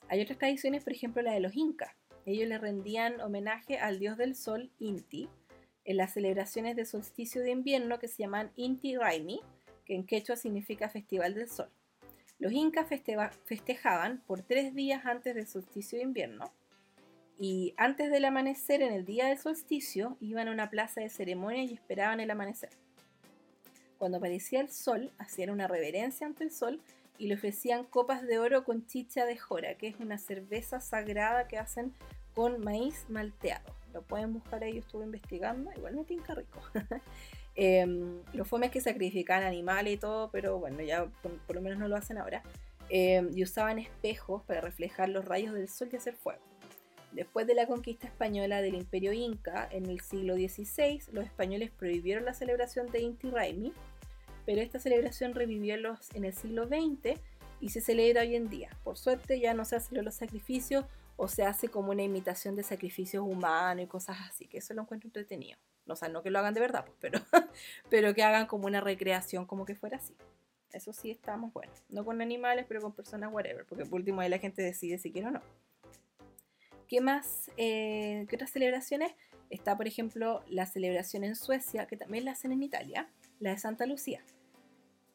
Hay otras tradiciones, por ejemplo la de los incas. Ellos le rendían homenaje al dios del sol, Inti, en las celebraciones de solsticio de invierno que se llaman Inti Raimi, que en quechua significa Festival del Sol. Los incas festejaban por tres días antes del solsticio de invierno y antes del amanecer, en el día del solsticio, iban a una plaza de ceremonia y esperaban el amanecer. Cuando aparecía el sol, hacían una reverencia ante el sol y le ofrecían copas de oro con chicha de jora, que es una cerveza sagrada que hacen con maíz malteado. Lo pueden buscar ahí, yo estuve investigando, igual me tinca rico. eh, los fomes que sacrificaban animales y todo, pero bueno, ya por, lo menos no lo hacen ahora. Em, y usaban espejos para reflejar los rayos del sol y hacer fuego. Después de la conquista española del Imperio Inca en el siglo XVI, los españoles prohibieron la celebración de Inti Raymi, pero esta celebración revivió en el siglo XX y se celebra hoy en día. Por suerte ya no se hacen los sacrificios o se hace como una imitación de sacrificios humanos y cosas así, que eso lo encuentro entretenido. O sea, no que lo hagan de verdad, pues, pero, pero que hagan como una recreación como que fuera así. Eso sí estamos bueno. No con animales, pero con personas, whatever. Porque por último ahí la gente decide si quiere o no. ¿Qué más? Eh, ¿Qué otras celebraciones? Está, por ejemplo, la celebración en Suecia, que también la hacen en Italia, la de Santa Lucía.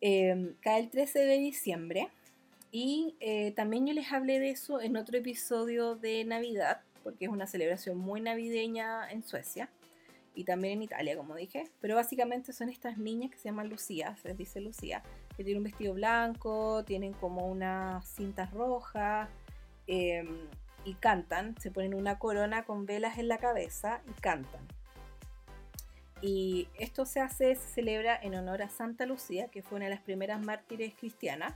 Eh, cae el 13 de diciembre. Y eh, también yo les hablé de eso en otro episodio de Navidad, porque es una celebración muy navideña en Suecia y también en Italia, como dije. Pero básicamente son estas niñas que se llaman Lucía, se les dice Lucía, que tienen un vestido blanco, tienen como unas cintas rojas em, y cantan. Se ponen una corona con velas en la cabeza y cantan. Y esto se hace, se celebra en honor a Santa Lucía, que fue una de las primeras mártires cristianas.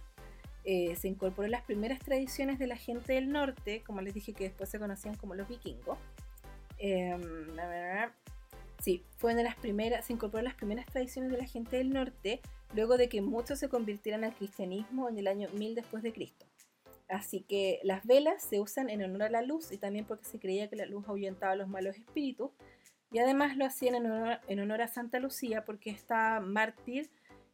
Eh, se incorporó en las primeras tradiciones de la gente del norte, como les dije que después se conocían como los vikingos. Eh, Sí, fue una de las primeras, se incorporó en las primeras tradiciones de la gente del norte, luego de que muchos se convirtieran al cristianismo en el año 1000 después de Cristo. Así que las velas se usan en honor a la luz y también porque se creía que la luz ahuyentaba a los malos espíritus. Y además lo hacían en honor, en honor a Santa Lucía porque esta mártir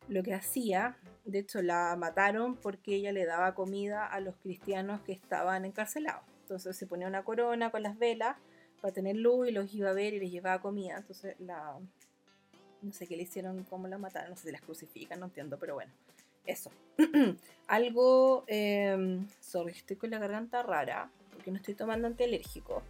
lo que hacía, de hecho la mataron porque ella le daba comida a los cristianos que estaban encarcelados. Entonces se ponía una corona con las velas para tener luz y los iba a ver y les llevaba comida. Entonces la... No sé qué le hicieron, cómo la mataron, no sé si las crucifican, no entiendo, pero bueno. Eso. Algo... Eh, sorry, estoy con la garganta rara, porque no estoy tomando antialérgico.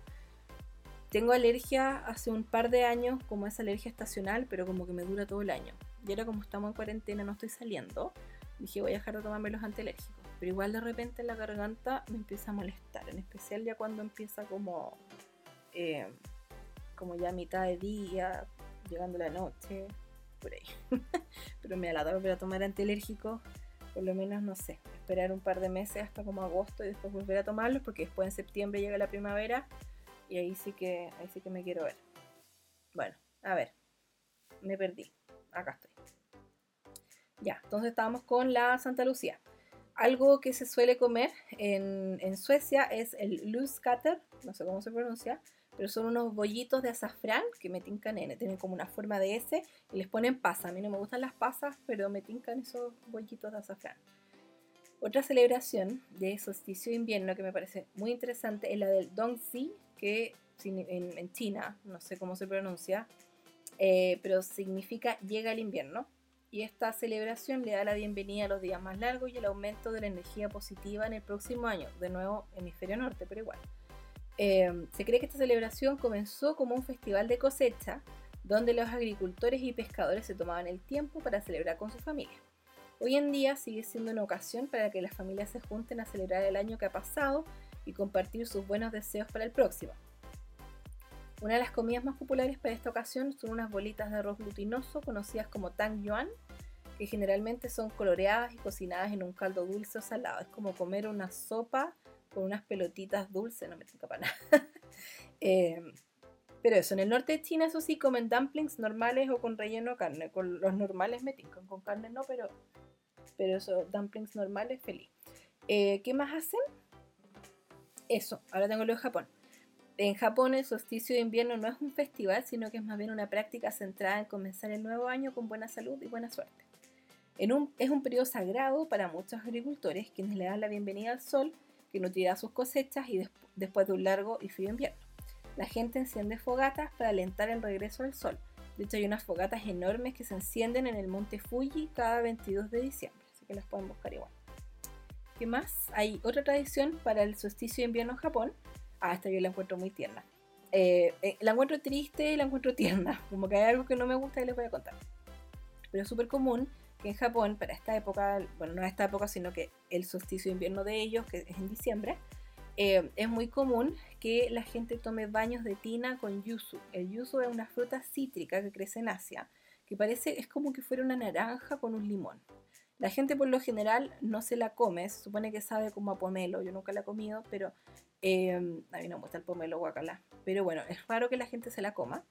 Tengo alergia hace un par de años, como es alergia estacional, pero como que me dura todo el año. Y ahora como estamos en cuarentena, no estoy saliendo, dije voy a dejar de tomarme los antialérgicos. Pero igual de repente la garganta me empieza a molestar, en especial ya cuando empieza como eh, como ya mitad de día, llegando la noche, por ahí. Pero me da la volver a tomar antialérgicos, por lo menos, no sé, esperar un par de meses hasta como agosto y después volver a tomarlos, porque después en septiembre llega la primavera y ahí sí que, ahí sí que me quiero ver. Bueno, a ver, me perdí. Acá estoy. Ya, entonces estábamos con la Santa Lucía. Algo que se suele comer en, en Suecia es el luskater, no sé cómo se pronuncia, pero son unos bollitos de azafrán que me tincan en, tienen como una forma de S y les ponen pasa. A mí no me gustan las pasas, pero me tincan esos bollitos de azafrán. Otra celebración de solsticio de invierno que me parece muy interesante es la del Dongzi, que en, China, no sé cómo se pronuncia, eh, pero significa llega el invierno. Y esta celebración le da la bienvenida a los días más largos y el aumento de la energía positiva en el próximo año, de nuevo hemisferio norte, pero igual. Em, se cree que esta celebración comenzó como un festival de cosecha, donde los agricultores y pescadores se tomaban el tiempo para celebrar con su familia. Hoy en día sigue siendo una ocasión para que las familias se junten a celebrar el año que ha pasado y compartir sus buenos deseos para el próximo. Una de las comidas más populares para esta ocasión son unas bolitas de arroz glutinoso conocidas como tang yuan, que generalmente son coloreadas y cocinadas en un caldo dulce o salado. Es como comer una sopa con unas pelotitas dulces, no me toca para nada. Em, pero eso, en el norte de China, eso sí, comen dumplings normales o con relleno de carne. Con los normales me tincan, con carne no, pero, pero eso, dumplings normales, feliz. Eh, ¿Qué más hacen? Eso, ahora tengo lo de Japón. En Japón el solsticio de invierno no es un festival, sino que es más bien una práctica centrada en comenzar el nuevo año con buena salud y buena suerte. En un, es un periodo sagrado para muchos agricultores quienes le dan la bienvenida al sol que nutrirá sus cosechas y después de un largo y frío invierno. La gente enciende fogatas para alentar el regreso del sol. De hecho, hay unas fogatas enormes que se encienden en el monte Fuji cada 22 de diciembre, que las pueden buscar igual. ¿Qué más? Hay otra tradición para el solsticio de invierno en Japón. Ah, esta yo la encuentro muy tierna. Eh, eh, la encuentro triste y la encuentro tierna. Como que hay algo que no me gusta y les voy a contar. Pero es súper común que en Japón, para esta época, bueno, no esta época, sino que el solsticio de invierno de ellos, que es en diciembre, eh, es muy común que la gente tome baños de tina con yuzu. El yuzu es una fruta cítrica que crece en Asia, que parece, es como que fuera una naranja con un limón. La gente por lo general no se la come, se supone que sabe como a pomelo, yo nunca la he comido, pero em, a mí no me gusta el pomelo guacala. Pero bueno, es raro que la gente se la coma,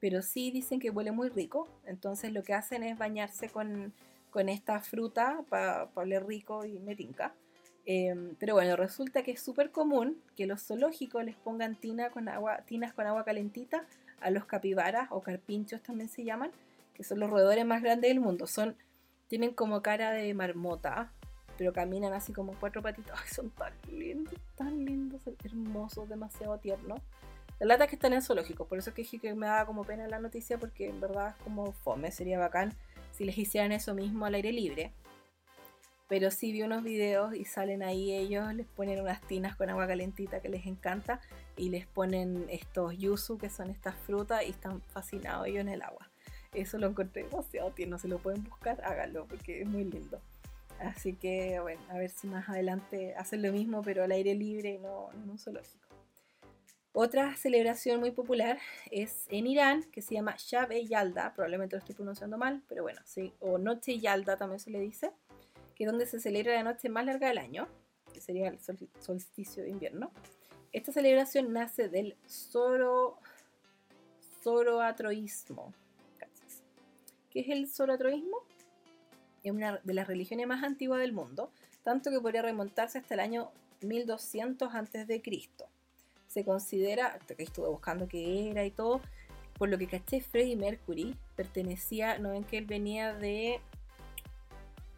pero sí dicen que huele muy rico, entonces lo que hacen es bañarse con, esta fruta para oler rico y me tinca. Em, pero bueno, resulta que es súper común que los zoológicos les pongan tina con agua, tinas con agua calentita a los capibaras o carpinchos también se llaman, que son los roedores más grandes del mundo. Son tienen como cara de marmota, pero caminan así como cuatro patitos. Ay, son tan lindos, tan lindos, hermosos, demasiado tiernos. La lata es que están en zoológicos, por eso que dije que me daba como pena la noticia, porque en verdad es como fome, sería bacán si les hicieran eso mismo al aire libre. Pero sí vi unos videos y salen ahí ellos, les ponen unas tinas con agua calentita que les encanta y les ponen estos yuzu, que son estas frutas, y están fascinados ellos en el agua. Eso lo encontré demasiado tierno. Se lo pueden buscar, háganlo porque es muy lindo. Así que, bueno, a ver si más adelante hacen lo mismo, pero al aire libre y no en un zoológico. Otra celebración muy popular es en Irán, que se llama Shab e Yalda, probablemente lo estoy pronunciando mal, pero bueno, sí, o Noche Yalda también se le dice, que es donde se celebra la noche más larga del año, que sería el solsticio de invierno. Esta celebración nace del zoro, zoroatroísmo, ¿Qué es el zoroatroísmo? Es una de las religiones más antiguas del mundo, tanto que podría remontarse hasta el año 1200 a.C. Se considera, que estuve buscando qué era y todo, por lo que caché, Freddie Mercury pertenecía, no ven que él venía de,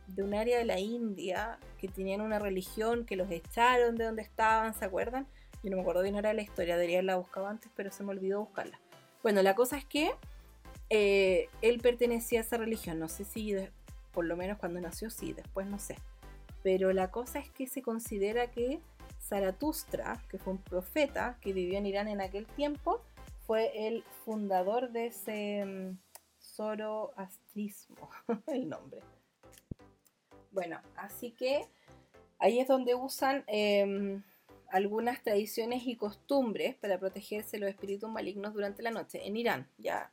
de un área de la India, que tenían una religión, que los echaron de donde estaban, ¿se acuerdan? Yo no me acuerdo bien ahora la historia, debería haberla buscado antes, pero se me olvidó buscarla. Bueno, la cosa es que eh, él pertenecía a esa religión, no sé si por lo menos cuando nació sí, después no sé. Pero la cosa es que se considera que Zaratustra, que fue un profeta que vivió en Irán en aquel tiempo, fue el fundador de ese um, zoroastrismo, el nombre. Bueno, así que ahí es donde usan em, algunas tradiciones y costumbres para protegerse los espíritus malignos durante la noche. En Irán, ya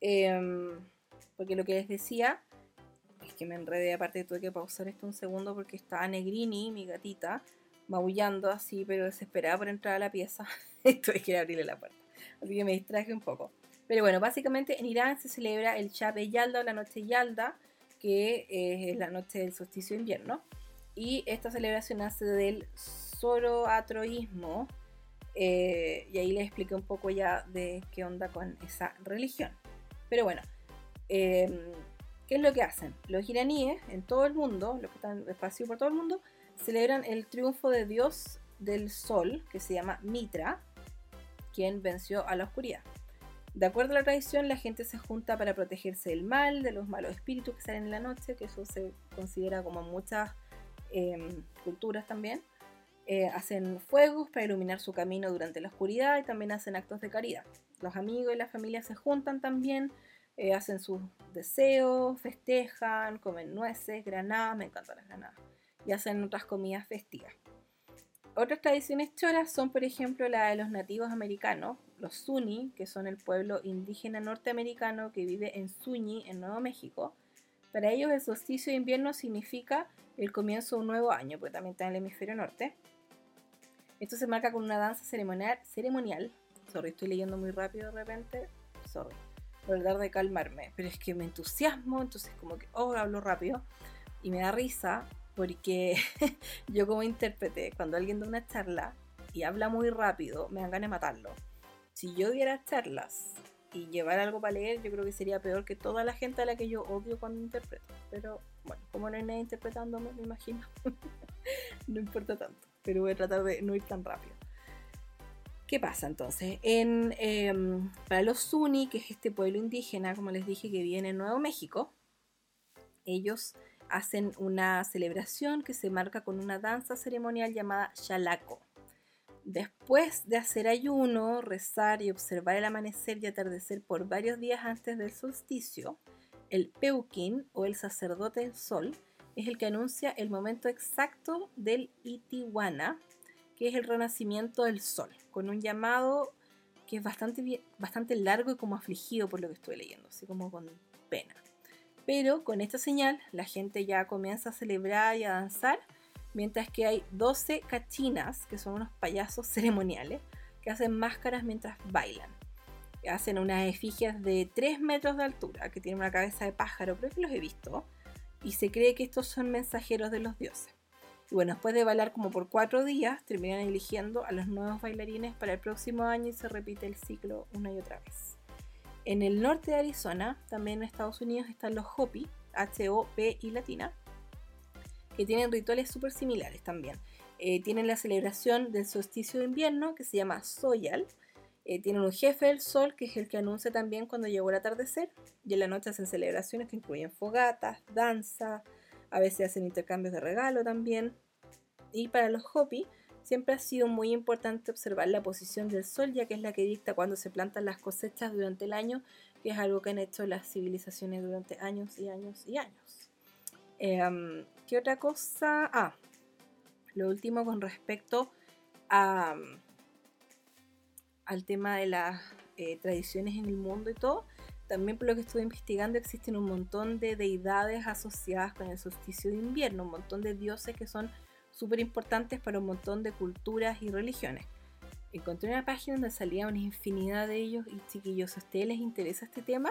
Em, porque lo que les decía, es que me enredé, aparte tuve que pausar esto un segundo porque estaba Negrini, mi gatita, maullando así, pero desesperada por entrar a la pieza. tuve que abrirle la puerta. Así que me distraje un poco. Pero bueno, básicamente en Irán se celebra el Shabe Yalda o la noche Yalda, que es la noche del solsticio de invierno. Y esta celebración nace del zoroatroísmo. Eh, y ahí les expliqué un poco ya de qué onda con esa religión. Pero bueno, em, ¿qué es lo que hacen? Los iraníes en todo el mundo, los que están espacio por todo el mundo, celebran el triunfo de Dios del Sol, que se llama Mitra, quien venció a la oscuridad. De acuerdo a la tradición, la gente se junta para protegerse del mal, de los malos espíritus que salen en la noche, que eso se considera como muchas em, culturas también. Eh, hacen fuegos para iluminar su camino durante la oscuridad y también hacen actos de caridad. Los amigos y la familia se juntan también, eh, hacen sus deseos, festejan, comen nueces, granadas, me encantan las granadas, y hacen otras comidas festivas. Otras tradiciones choras son, por ejemplo, la de los nativos americanos, los Zuni, que son el pueblo indígena norteamericano que vive en Suñi, en Nuevo México. Para ellos el solsticio de invierno significa el comienzo de un nuevo año, porque también está en el hemisferio norte. Esto se marca con una danza ceremonial, ceremonial. Estoy leyendo muy rápido de repente. Sorry. Por tratar de calmarme. Pero es que me entusiasmo, entonces como que, oh, hablo rápido. Y me da risa porque yo como intérprete, cuando alguien da una charla y habla muy rápido, me dan ganas de matarlo. Si yo diera charlas y llevar algo para leer, yo creo que sería peor que toda la gente a la que yo odio cuando interpreto. Pero bueno, como no hay nadie interpretándome, me imagino. no importa tanto pero voy a tratar de no ir tan rápido. ¿Qué pasa entonces? En, em, para los Zuni, que es este pueblo indígena, como les dije, que viene en Nuevo México, ellos hacen una celebración que se marca con una danza ceremonial llamada Xalaco. Después de hacer ayuno, rezar y observar el amanecer y atardecer por varios días antes del solsticio, el Peuquín o el sacerdote del sol es el que anuncia el momento exacto del Itiwana, que es el renacimiento del sol, con un llamado que es bastante, bastante largo y como afligido por lo que estoy leyendo, así como con pena. Pero con esta señal la gente ya comienza a celebrar y a danzar, mientras que hay 12 cachinas, que son unos payasos ceremoniales, que hacen máscaras mientras bailan. Hacen unas efigies de 3 metros de altura, que tienen una cabeza de pájaro, creo que los he visto, y se cree que estos son mensajeros de los dioses. Y bueno, después de bailar como por cuatro días, terminan eligiendo a los nuevos bailarines para el próximo año y se repite el ciclo una y otra vez. En el norte de Arizona, también en Estados Unidos, están los Hopi, H-O-P y latina, que tienen rituales súper similares también. Eh, tienen la celebración del solsticio de invierno, que se llama Soyal. Eh, tienen un jefe del sol, que es el que anuncia también cuando llegó el atardecer. Y en la noche hacen celebraciones que incluyen fogatas, danza, a veces hacen intercambios de regalo también. Y para los Hopi siempre ha sido muy importante observar la posición del sol, ya que es la que dicta cuando se plantan las cosechas durante el año, que es algo que han hecho las civilizaciones durante años y años y años. Em, ¿Qué otra cosa? Ah, lo último con respecto a, al tema de las eh, tradiciones en el mundo y todo. También por lo que estuve investigando existen un montón de deidades asociadas con el solsticio de invierno, un montón de dioses que son súper importantes para un montón de culturas y religiones. Encontré una página donde salía una infinidad de ellos y chiquillos, si a ustedes les interesa este tema,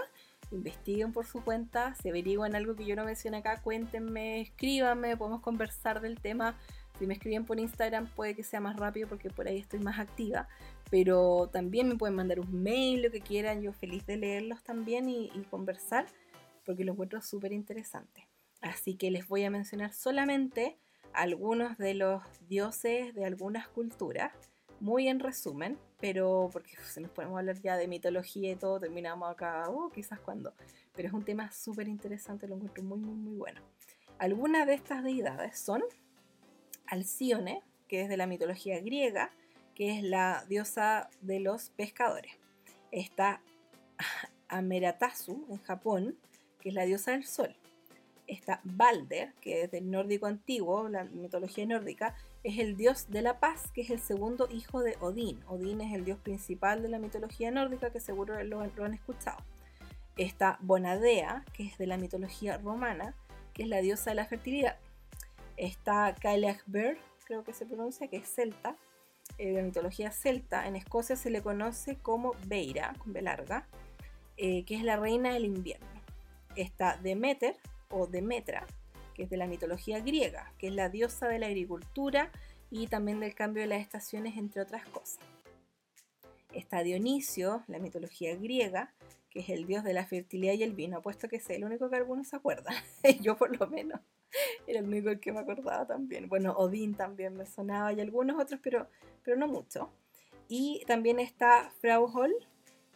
investiguen por su cuenta, se averiguan algo que yo no mencioné acá, cuéntenme, escríbanme, podemos conversar del tema. Si me escriben por Instagram puede que sea más rápido porque por ahí estoy más activa pero también me pueden mandar un mail, lo que quieran, yo feliz de leerlos también y, conversar, porque lo encuentro súper interesante. Así que les voy a mencionar solamente algunos de los dioses de algunas culturas, muy en resumen, pero porque si nos podemos hablar ya de mitología y todo, terminamos acá, oh, quizás cuando, pero es un tema súper interesante, lo encuentro muy, muy, muy bueno. Algunas de estas deidades son Alcione, que es de la mitología griega, que es la diosa de los pescadores. Está Ameratasu en Japón, que es la diosa del sol. Está Balder, que es del nórdico antiguo, la mitología nórdica, es el dios de la paz, que es el segundo hijo de Odín. Odín es el dios principal de la mitología nórdica, que seguro lo, han escuchado. Está Bonadea, que es de la mitología romana, que es la diosa de la fertilidad. Está Kailagbur, creo que se pronuncia, que es celta, eh, de mitología celta, en Escocia se le conoce como Beira, con B larga, eh, que es la reina del invierno. Está Demeter o Demetra, que es de la mitología griega, que es la diosa de la agricultura y también del cambio de las estaciones, entre otras cosas. Está Dionisio, la mitología griega, que es el dios de la fertilidad y el vino, puesto que es el único que algunos se acuerdan, yo por lo menos. Era el único que me acordaba también. Bueno, Odín también me sonaba y algunos otros, pero, pero no mucho. Y también está Frauhol,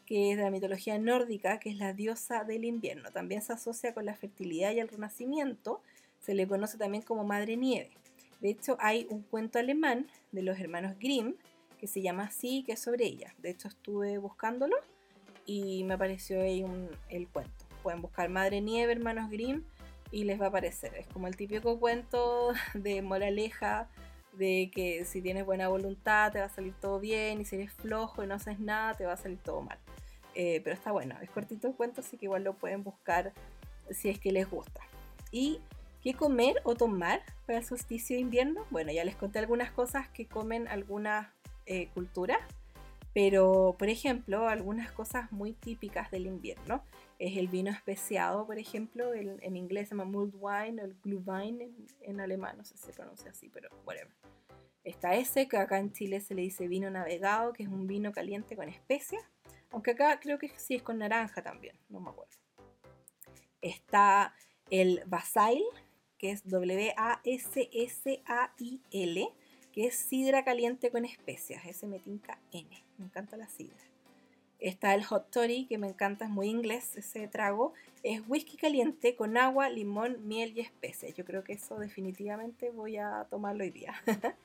que es de la mitología nórdica, que es la diosa del invierno. También se asocia con la fertilidad y el renacimiento. Se le conoce también como Madre Nieve. De hecho, hay un cuento alemán de los hermanos Grimm que se llama así, que es sobre ella. De hecho, estuve buscándolo y me apareció ahí el cuento. Pueden buscar Madre Nieve, hermanos Grimm, y les va a aparecer. Es como el típico cuento de moraleja de que si tienes buena voluntad te va a salir todo bien y si eres flojo y no haces nada te va a salir todo mal. Eh, pero está bueno, es cortito el cuento, así que igual lo pueden buscar si es que les gusta. ¿Y qué comer o tomar para el solsticio de invierno? Bueno, ya les conté algunas cosas que comen algunas eh, culturas, pero por ejemplo, algunas cosas muy típicas del invierno es el vino especiado, por ejemplo, en inglés se llama mulled wine el glühwein en, en, alemán, no sé si se pronuncia así, pero whatever. Está ese, que acá en Chile se le dice vino navegado, que es un vino caliente con especias, aunque acá creo que sí es con naranja también, no me acuerdo. Está el Basail, que es W-A-S-S-A-I-L, que es sidra caliente con especias, ese me tinca N, me encanta la sidra. Está el hot toddy, que me encanta, es muy inglés ese trago. Es whisky caliente con agua, limón, miel y especias. Yo creo que eso definitivamente voy a tomarlo hoy día.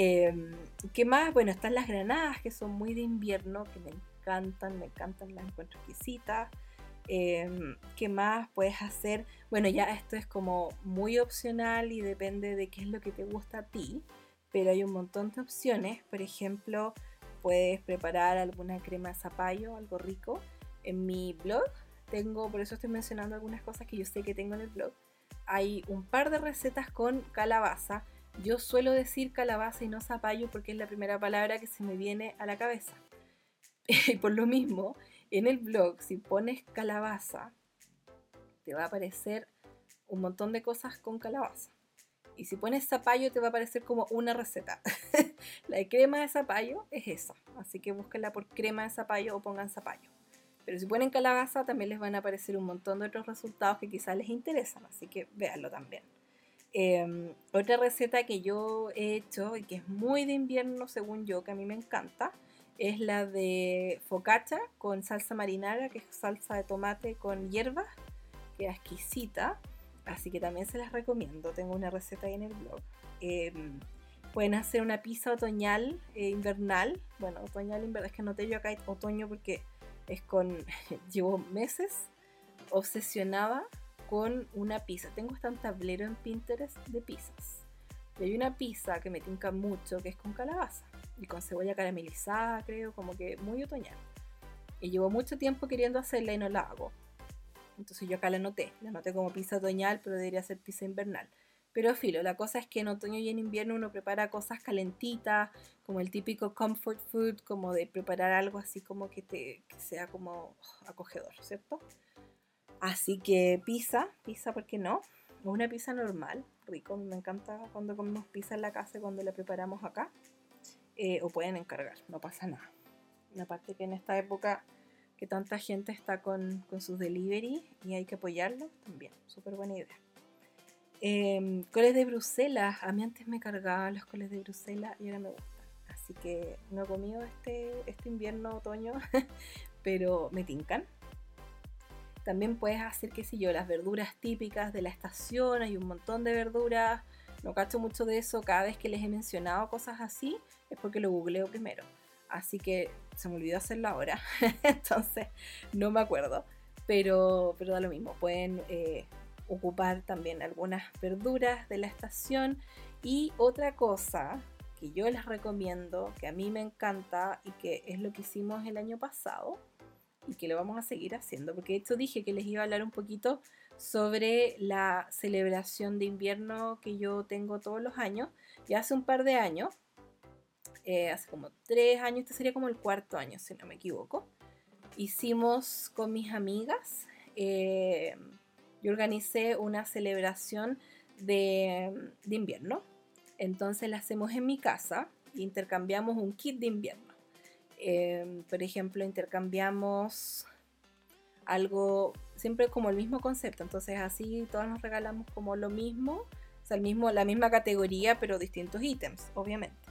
Em, ¿Qué más? Bueno, están las granadas, que son muy de invierno, que me encantan, me encantan, las encuentro exquisitas. Em, ¿Qué más puedes hacer? Bueno, ya esto es como muy opcional y depende de qué es lo que te gusta a ti, pero hay un montón de opciones. Por ejemplo, puedes preparar alguna crema zapallo, algo rico. En mi blog tengo, por eso estoy mencionando algunas cosas que yo sé que tengo en el blog. Hay un par de recetas con calabaza. Yo suelo decir calabaza y no zapallo porque es la primera palabra que se me viene a la cabeza. Y por lo mismo, en el blog, si pones calabaza, te va a aparecer un montón de cosas con calabaza. Y si pones zapallo te va a aparecer como una receta. la crema de zapallo es esa. Así que búsquenla por crema de zapallo o pongan zapallo. Pero si ponen calabaza también les van a aparecer un montón de otros resultados que quizás les interesan. Así que véanlo también. Em, otra receta que yo he hecho y que es muy de invierno según yo, que a mí me encanta, es la de focaccia con salsa marinara, que es salsa de tomate con hierbas, que es exquisita. Así que también se las recomiendo. Tengo una receta ahí en el blog. Em, pueden hacer una pizza otoñal, eh, invernal. Bueno, otoñal, invernal. Es que noté yo acá otoño porque es con. Llevo meses obsesionada con una pizza. Tengo un tablero en Pinterest de pizzas. Y hay una pizza que me tinca mucho que es con calabaza y con cebolla caramelizada, creo, como que muy otoñal. Y llevo mucho tiempo queriendo hacerla y no la hago. Entonces yo acá la anoté, la anoté como pizza otoñal, pero debería ser pizza invernal. Pero filo, la cosa es que en otoño y en invierno uno prepara cosas calentitas, como el típico comfort food, como de preparar algo así como que, te, sea como acogedor, ¿cierto? Así que pizza, pizza, ¿por qué no? Una pizza normal, rico, me encanta cuando comemos pizza en la casa, cuando la preparamos acá. Eh, o pueden encargar, no pasa nada. Aparte que en esta época que tanta gente está con, sus delivery y hay que apoyarlo, también, súper buena idea. Em, coles de Bruselas, a mí antes me cargaban los coles de Bruselas y ahora me gustan. Así que no he comido este, este invierno, otoño, pero me tincan. También puedes hacer, qué sé yo, las verduras típicas de la estación, hay un montón de verduras. No cacho mucho de eso, cada vez que les he mencionado cosas así es porque lo googleo primero así que se me olvidó hacerlo ahora, entonces no me acuerdo, pero, pero da lo mismo, pueden eh, ocupar también algunas verduras de la estación. Y otra cosa que yo les recomiendo, que a mí me encanta y que es lo que hicimos el año pasado y que lo vamos a seguir haciendo, porque de hecho dije que les iba a hablar un poquito sobre la celebración de invierno que yo tengo todos los años, y hace un par de años eh, hace como tres años, este sería como el cuarto año, si no me equivoco. Hicimos con mis amigas, eh, yo organicé una celebración de, invierno. Entonces la hacemos en mi casa, intercambiamos un kit de invierno. Eh, por ejemplo, intercambiamos algo, siempre como el mismo concepto, entonces así todos nos regalamos como lo mismo, o sea, el mismo, la misma categoría, pero distintos ítems, obviamente.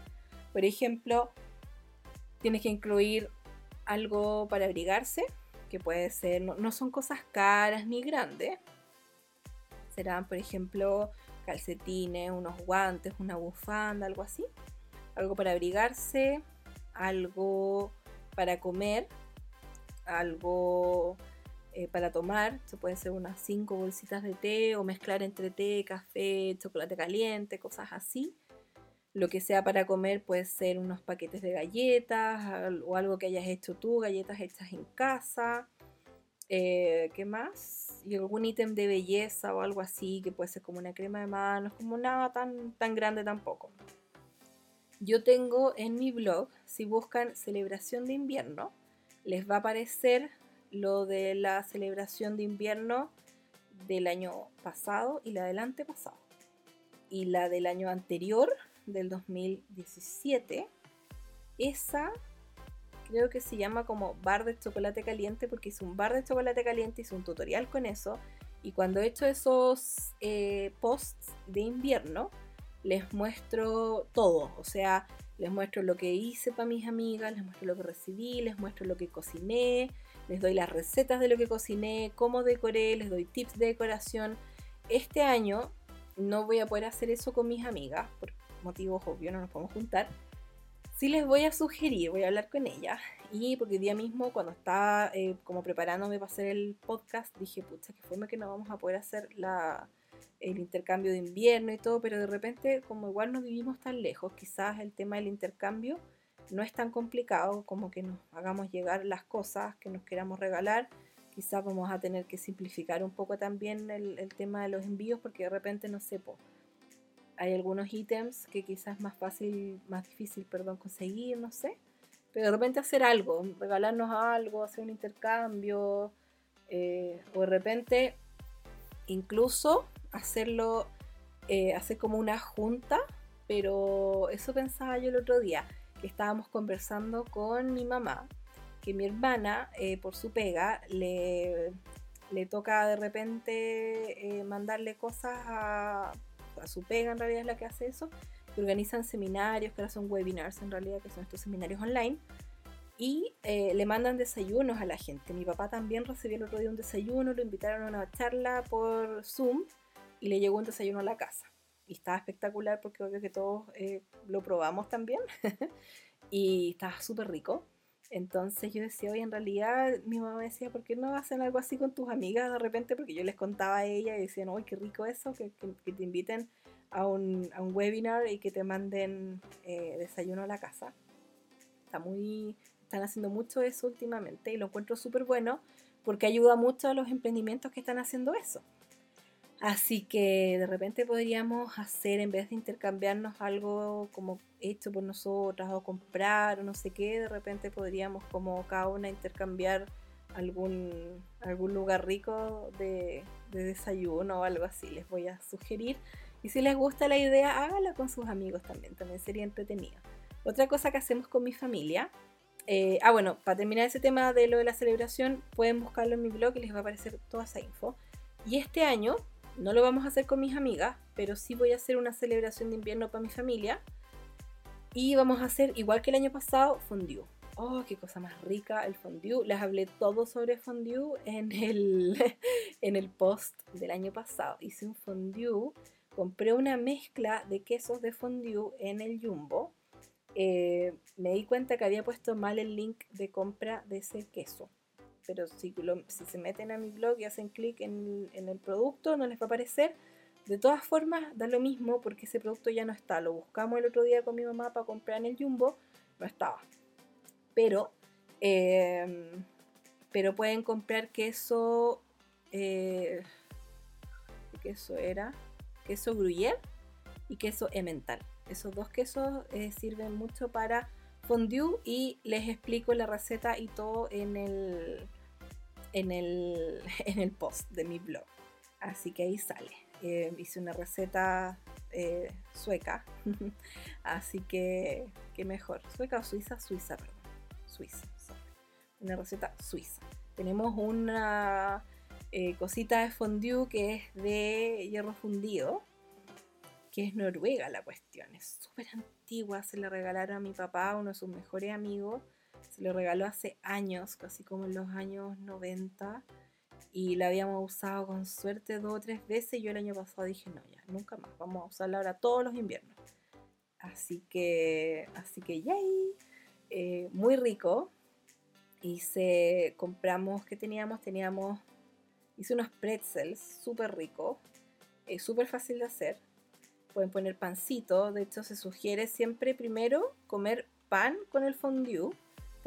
Por ejemplo, tienes que incluir algo para abrigarse, que puede ser, no, son cosas caras ni grandes. Serán, por ejemplo, calcetines, unos guantes, una bufanda, algo así. Algo para abrigarse, algo para comer, algo eh, para tomar. Se puede ser unas 5 bolsitas de té o mezclar entre té, café, chocolate caliente, cosas así. Lo que sea para comer puede ser unos paquetes de galletas o algo que hayas hecho tú, galletas hechas en casa. Eh, ¿Qué más? Y algún ítem de belleza o algo así, que puede ser como una crema de manos, como nada tan, tan grande tampoco. Yo tengo en mi blog, si buscan celebración de invierno, les va a aparecer lo de la celebración de invierno del año pasado y la del antepasado. Y la del año anterior del 2017. Esa creo que se llama como bar de chocolate caliente porque hice un bar de chocolate caliente, hice un tutorial con eso. Y cuando he hecho esos eh, posts de invierno, les muestro todo. O sea, les muestro lo que hice para mis amigas, les muestro lo que recibí, les muestro lo que cociné, les doy las recetas de lo que cociné, cómo decoré, les doy tips de decoración. Este año no voy a poder hacer eso con mis amigas porque motivos obvios no nos podemos juntar, sí les voy a sugerir, voy a hablar con ella. Y porque el día mismo, cuando estaba eh, como preparándome para hacer el podcast, dije, pucha, que fue que no vamos a poder hacer la, el intercambio de invierno y todo, pero de repente, como igual no vivimos tan lejos, quizás el tema del intercambio no es tan complicado como que nos hagamos llegar las cosas que nos queramos regalar, Quizás vamos a tener que simplificar un poco también el, tema de los envíos porque de repente no sé, hay algunos ítems que quizás más fácil, más difícil, perdón, conseguir, no sé. Pero de repente hacer algo, regalarnos algo, hacer un intercambio, eh, o de repente incluso hacerlo, eh, hacer como una junta, pero eso pensaba yo el otro día, que estábamos conversando con mi mamá, que mi hermana, eh, por su pega, le, le toca de repente mandarle cosas a, a su pega, en realidad es la que hace eso, que organizan seminarios, que ahora son webinars en realidad, que son estos seminarios online, y eh, le mandan desayunos a la gente. Mi papá también recibió el otro día un desayuno, lo invitaron a una charla por Zoom y le llegó un desayuno a la casa. Y estaba espectacular porque obvio que todos eh, lo probamos también y estaba súper rico. Entonces yo decía, oye, en realidad mi mamá me decía, ¿por qué no hacen algo así con tus amigas de repente? Porque yo les contaba a ella y decían, oye, qué rico eso, que, te inviten a un, a un, webinar y que te manden eh, desayuno a la casa. Está muy, están haciendo mucho eso últimamente y lo encuentro súper bueno porque ayuda mucho a los emprendimientos que están haciendo eso. Así que de repente podríamos hacer, en vez de intercambiarnos algo como hecho por nosotras o comprar o no sé qué, de repente podríamos como cada una intercambiar algún, algún lugar rico de, de desayuno o algo así. Les voy a sugerir. Y si les gusta la idea, hágala con sus amigos también, también sería entretenido. Otra cosa que hacemos con mi familia eh, ah, bueno, para terminar ese tema de lo de la celebración, pueden buscarlo en mi blog y les va a aparecer toda esa info. Y este año no lo vamos a hacer con mis amigas, pero sí voy a hacer una celebración de invierno para mi familia. Y vamos a hacer, igual que el año pasado, fondue. Oh, qué cosa más rica el fondue. Les hablé todo sobre fondue en el, en el post del año pasado. Hice un fondue, compré una mezcla de quesos de fondue en el Jumbo eh, me di cuenta que había puesto mal el link de compra de ese queso. Pero si, se meten a mi blog y hacen clic en, el producto, no les va a aparecer. De todas formas, da lo mismo porque ese producto ya no está. Lo buscamos el otro día con mi mamá para comprar en el Jumbo, no estaba. Pero, em, pero pueden comprar queso. Eh, ¿Qué queso era? Queso gruyère y queso emmental. Esos dos quesos eh, sirven mucho para fondue y les explico la receta y todo en el, en el, en el post de mi blog. Así que ahí sale. Eh, hice una receta eh, sueca, así que, qué mejor. ¿Sueca o suiza? Suiza, perdón. Suiza. Una receta suiza. Tenemos una cosita de fondue que es de hierro fundido que es Noruega la cuestión, es súper antigua, se le regalaron a mi papá, uno de sus mejores amigos, se lo regaló hace años, casi como en los años 90, y la habíamos usado con suerte dos o tres veces, y yo el año pasado dije, no, ya, nunca más, vamos a usarla ahora todos los inviernos. Así que, así que, yay, eh, muy rico. Hice, compramos, ¿qué teníamos? Teníamos, hice unos pretzels súper ricos, eh, súper fácil de hacer pueden poner pancito. De hecho, se sugiere siempre primero comer pan con el fondue,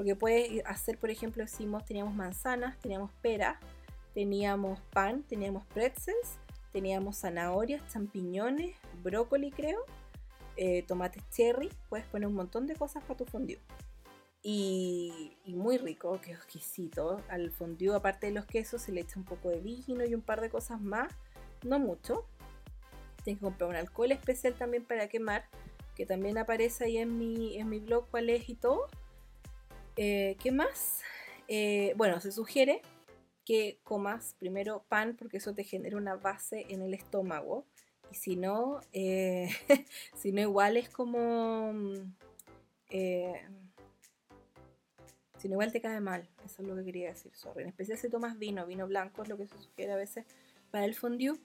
porque puede hacer, por ejemplo, decimos, teníamos manzanas, teníamos peras, teníamos pan, teníamos pretzels, teníamos zanahorias, champiñones, brócoli, creo, eh, tomates cherry. Puedes poner un montón de cosas para tu fondue. Y, y, muy rico, que exquisito. Al fondue, aparte de los quesos, se le echa un poco de vino y un par de cosas más. No mucho, Tienes que comprar un alcohol especial también para quemar, que también aparece ahí en mi, en mi blog cuál es y todo. Eh, ¿Qué más? Eh, bueno, se sugiere que comas primero pan porque eso te genera una base en el estómago. Y si no, eh, si no igual es como... si no igual te cae mal, eso es lo que quería decir, sorry. En especial si tomas vino, vino blanco es lo que se sugiere a veces para el fondue.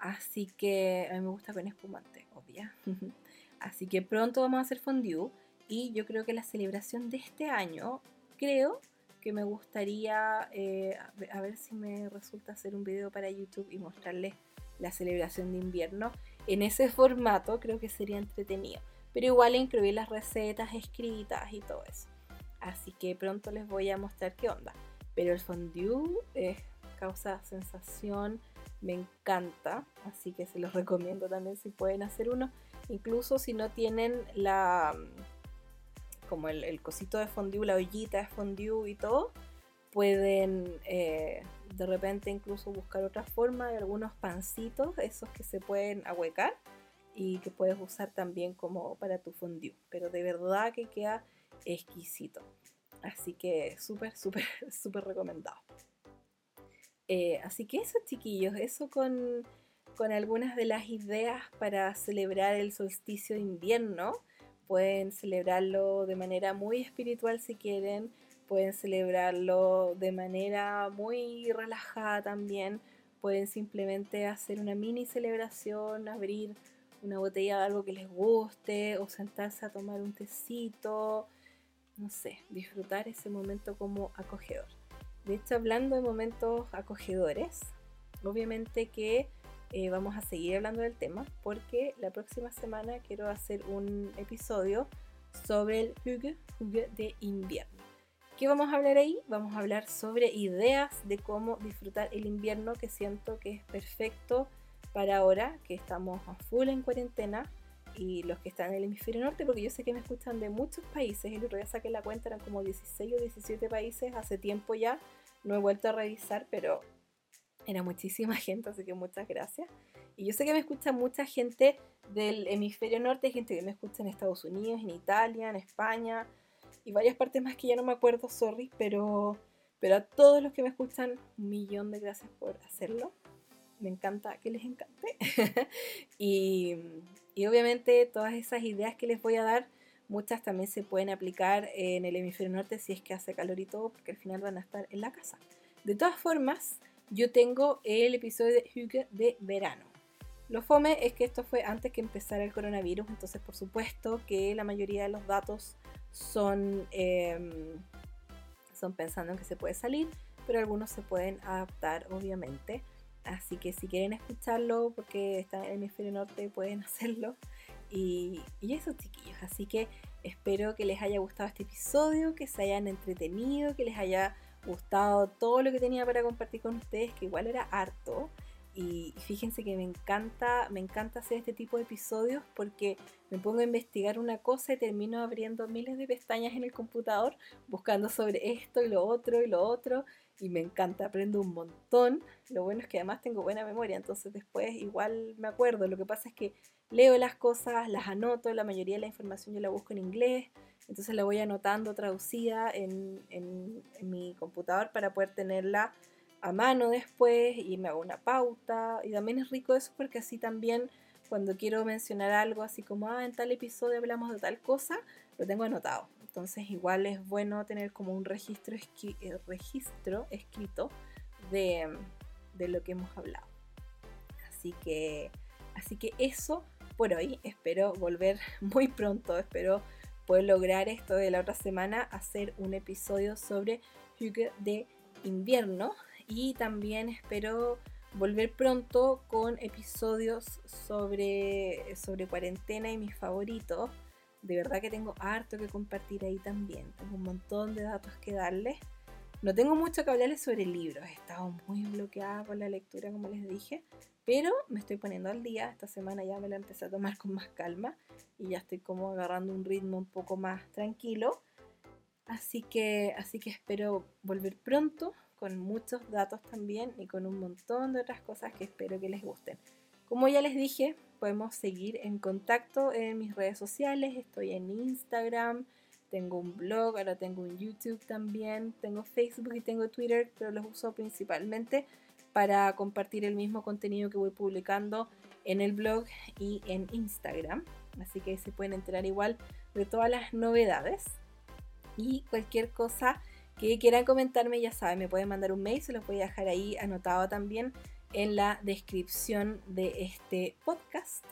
Así que a mí me gusta con espumante, obvia. Así que pronto vamos a hacer fondue. Y yo creo que la celebración de este año, creo que me gustaría, eh, a ver si me resulta hacer un video para YouTube y mostrarles la celebración de invierno. En ese formato creo que sería entretenido. Pero igual incluir las recetas escritas y todo eso. Así que pronto les voy a mostrar qué onda. pero el fondue eh, causa sensación, me encanta, así que se los recomiendo también si pueden hacer uno, incluso si no tienen la como el, cosito de fondue, la ollita de fondue y todo, pueden eh, de repente incluso buscar otra forma de algunos pancitos, esos que se pueden ahuecar y que puedes usar también como para tu fondue, pero de verdad que queda exquisito. Así que súper, súper, súper recomendado. Eh, así que eso, chiquillos, eso con, con algunas de las ideas para celebrar el solsticio de invierno. Pueden celebrarlo de manera muy espiritual si quieren, pueden celebrarlo de manera muy relajada también, pueden simplemente hacer una mini celebración, abrir una botella de algo que les guste o sentarse a tomar un tecito, no sé, disfrutar ese momento como acogedor. De hecho, hablando de momentos acogedores, obviamente que eh, vamos a seguir hablando del tema porque la próxima semana quiero hacer un episodio sobre el Hüge, de invierno. ¿Qué vamos a hablar ahí? Vamos a hablar sobre ideas de cómo disfrutar el invierno que siento que es perfecto para ahora que estamos a full en cuarentena y los que están en el hemisferio norte, porque yo sé que me escuchan de muchos países, el otro día saqué la cuenta, eran como 16 o 17 países, hace tiempo ya, no he vuelto a revisar, pero era muchísima gente, así que muchas gracias. Y yo sé que me escucha mucha gente del hemisferio norte, gente que me escucha en Estados Unidos, en Italia, en España y varias partes más que ya no me acuerdo, sorry, pero, pero a todos los que me escuchan, un millón de gracias por hacerlo. Me encanta que les encante. y, y obviamente todas esas ideas que les voy a dar, muchas también se pueden aplicar en el hemisferio norte si es que hace calor y todo, porque al final van a estar en la casa. De todas formas, yo tengo el episodio de Hugo de verano. Lo fome es que esto fue antes que empezara el coronavirus, entonces por supuesto que la mayoría de los datos son, em, son pensando en que se puede salir, pero algunos se pueden adaptar obviamente. Así que si quieren escucharlo porque están en el hemisferio norte pueden hacerlo. Y, y eso chiquillos, así que espero que les haya gustado este episodio, que se hayan entretenido, que les haya gustado todo lo que tenía para compartir con ustedes, que igual era harto. Y fíjense que me encanta, me encanta hacer este tipo de episodios porque me pongo a investigar una cosa y termino abriendo miles de pestañas en el computador buscando sobre esto y lo otro y lo otro y me encanta, aprendo un montón. Lo bueno es que además tengo buena memoria, entonces después igual me acuerdo. Lo que pasa es que leo las cosas, las anoto, la mayoría de la información yo la busco en inglés, entonces la voy anotando traducida en, mi computador para poder tenerla a mano después y me hago una pauta. Y también es rico eso porque así también cuando quiero mencionar algo así como, ah, en tal episodio hablamos de tal cosa, lo tengo anotado. Entonces igual es bueno tener como un registro, eh, registro escrito de, lo que hemos hablado. Así que, así que eso por hoy. Espero volver muy pronto. Espero poder lograr esto de la otra semana, hacer un episodio sobre Hygge de invierno. Y también espero volver pronto con episodios sobre, sobre cuarentena y mis favoritos de verdad que tengo harto que compartir ahí también. Tengo un montón de datos que darles. No tengo mucho que hablarles sobre libros. He estado muy bloqueada con la lectura, como les dije. Pero me estoy poniendo al día. Esta semana ya me la empecé a tomar con más calma. Y ya estoy como agarrando un ritmo un poco más tranquilo. Así que, así que espero volver pronto con muchos datos también y con un montón de otras cosas que espero que les gusten. Como ya les dije, podemos seguir en contacto en mis redes sociales. Estoy en Instagram, tengo un blog, ahora tengo un YouTube también, tengo Facebook y tengo Twitter, pero los uso principalmente para compartir el mismo contenido que voy publicando en el blog y en Instagram. Así que se pueden enterar igual de todas las novedades. Y cualquier cosa que quieran comentarme, ya saben, me pueden mandar un mail, se los voy a dejar ahí anotado también en la descripción de este podcast.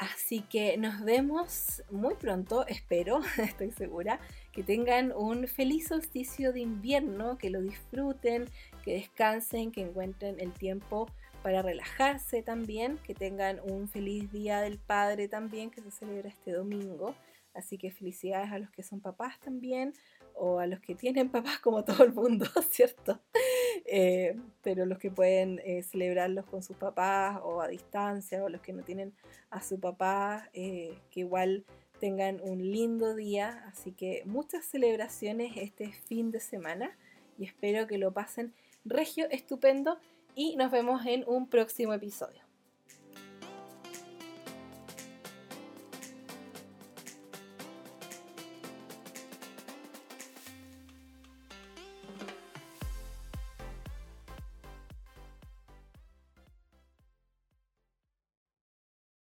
Así que nos vemos muy pronto, espero, estoy segura, que tengan un feliz solsticio de invierno, que lo disfruten, que descansen, que encuentren el tiempo para relajarse también, que tengan un feliz día del padre también, que se celebra este domingo. Así que felicidades a los que son papás también, o a los que tienen papás como todo el mundo, ¿cierto? Eh, pero los que pueden eh, celebrarlos con sus papás o a distancia, o los que no tienen a su papá, eh, que igual tengan un lindo día. Así que muchas celebraciones este fin de semana y espero que lo pasen regio, estupendo y nos vemos en un próximo episodio.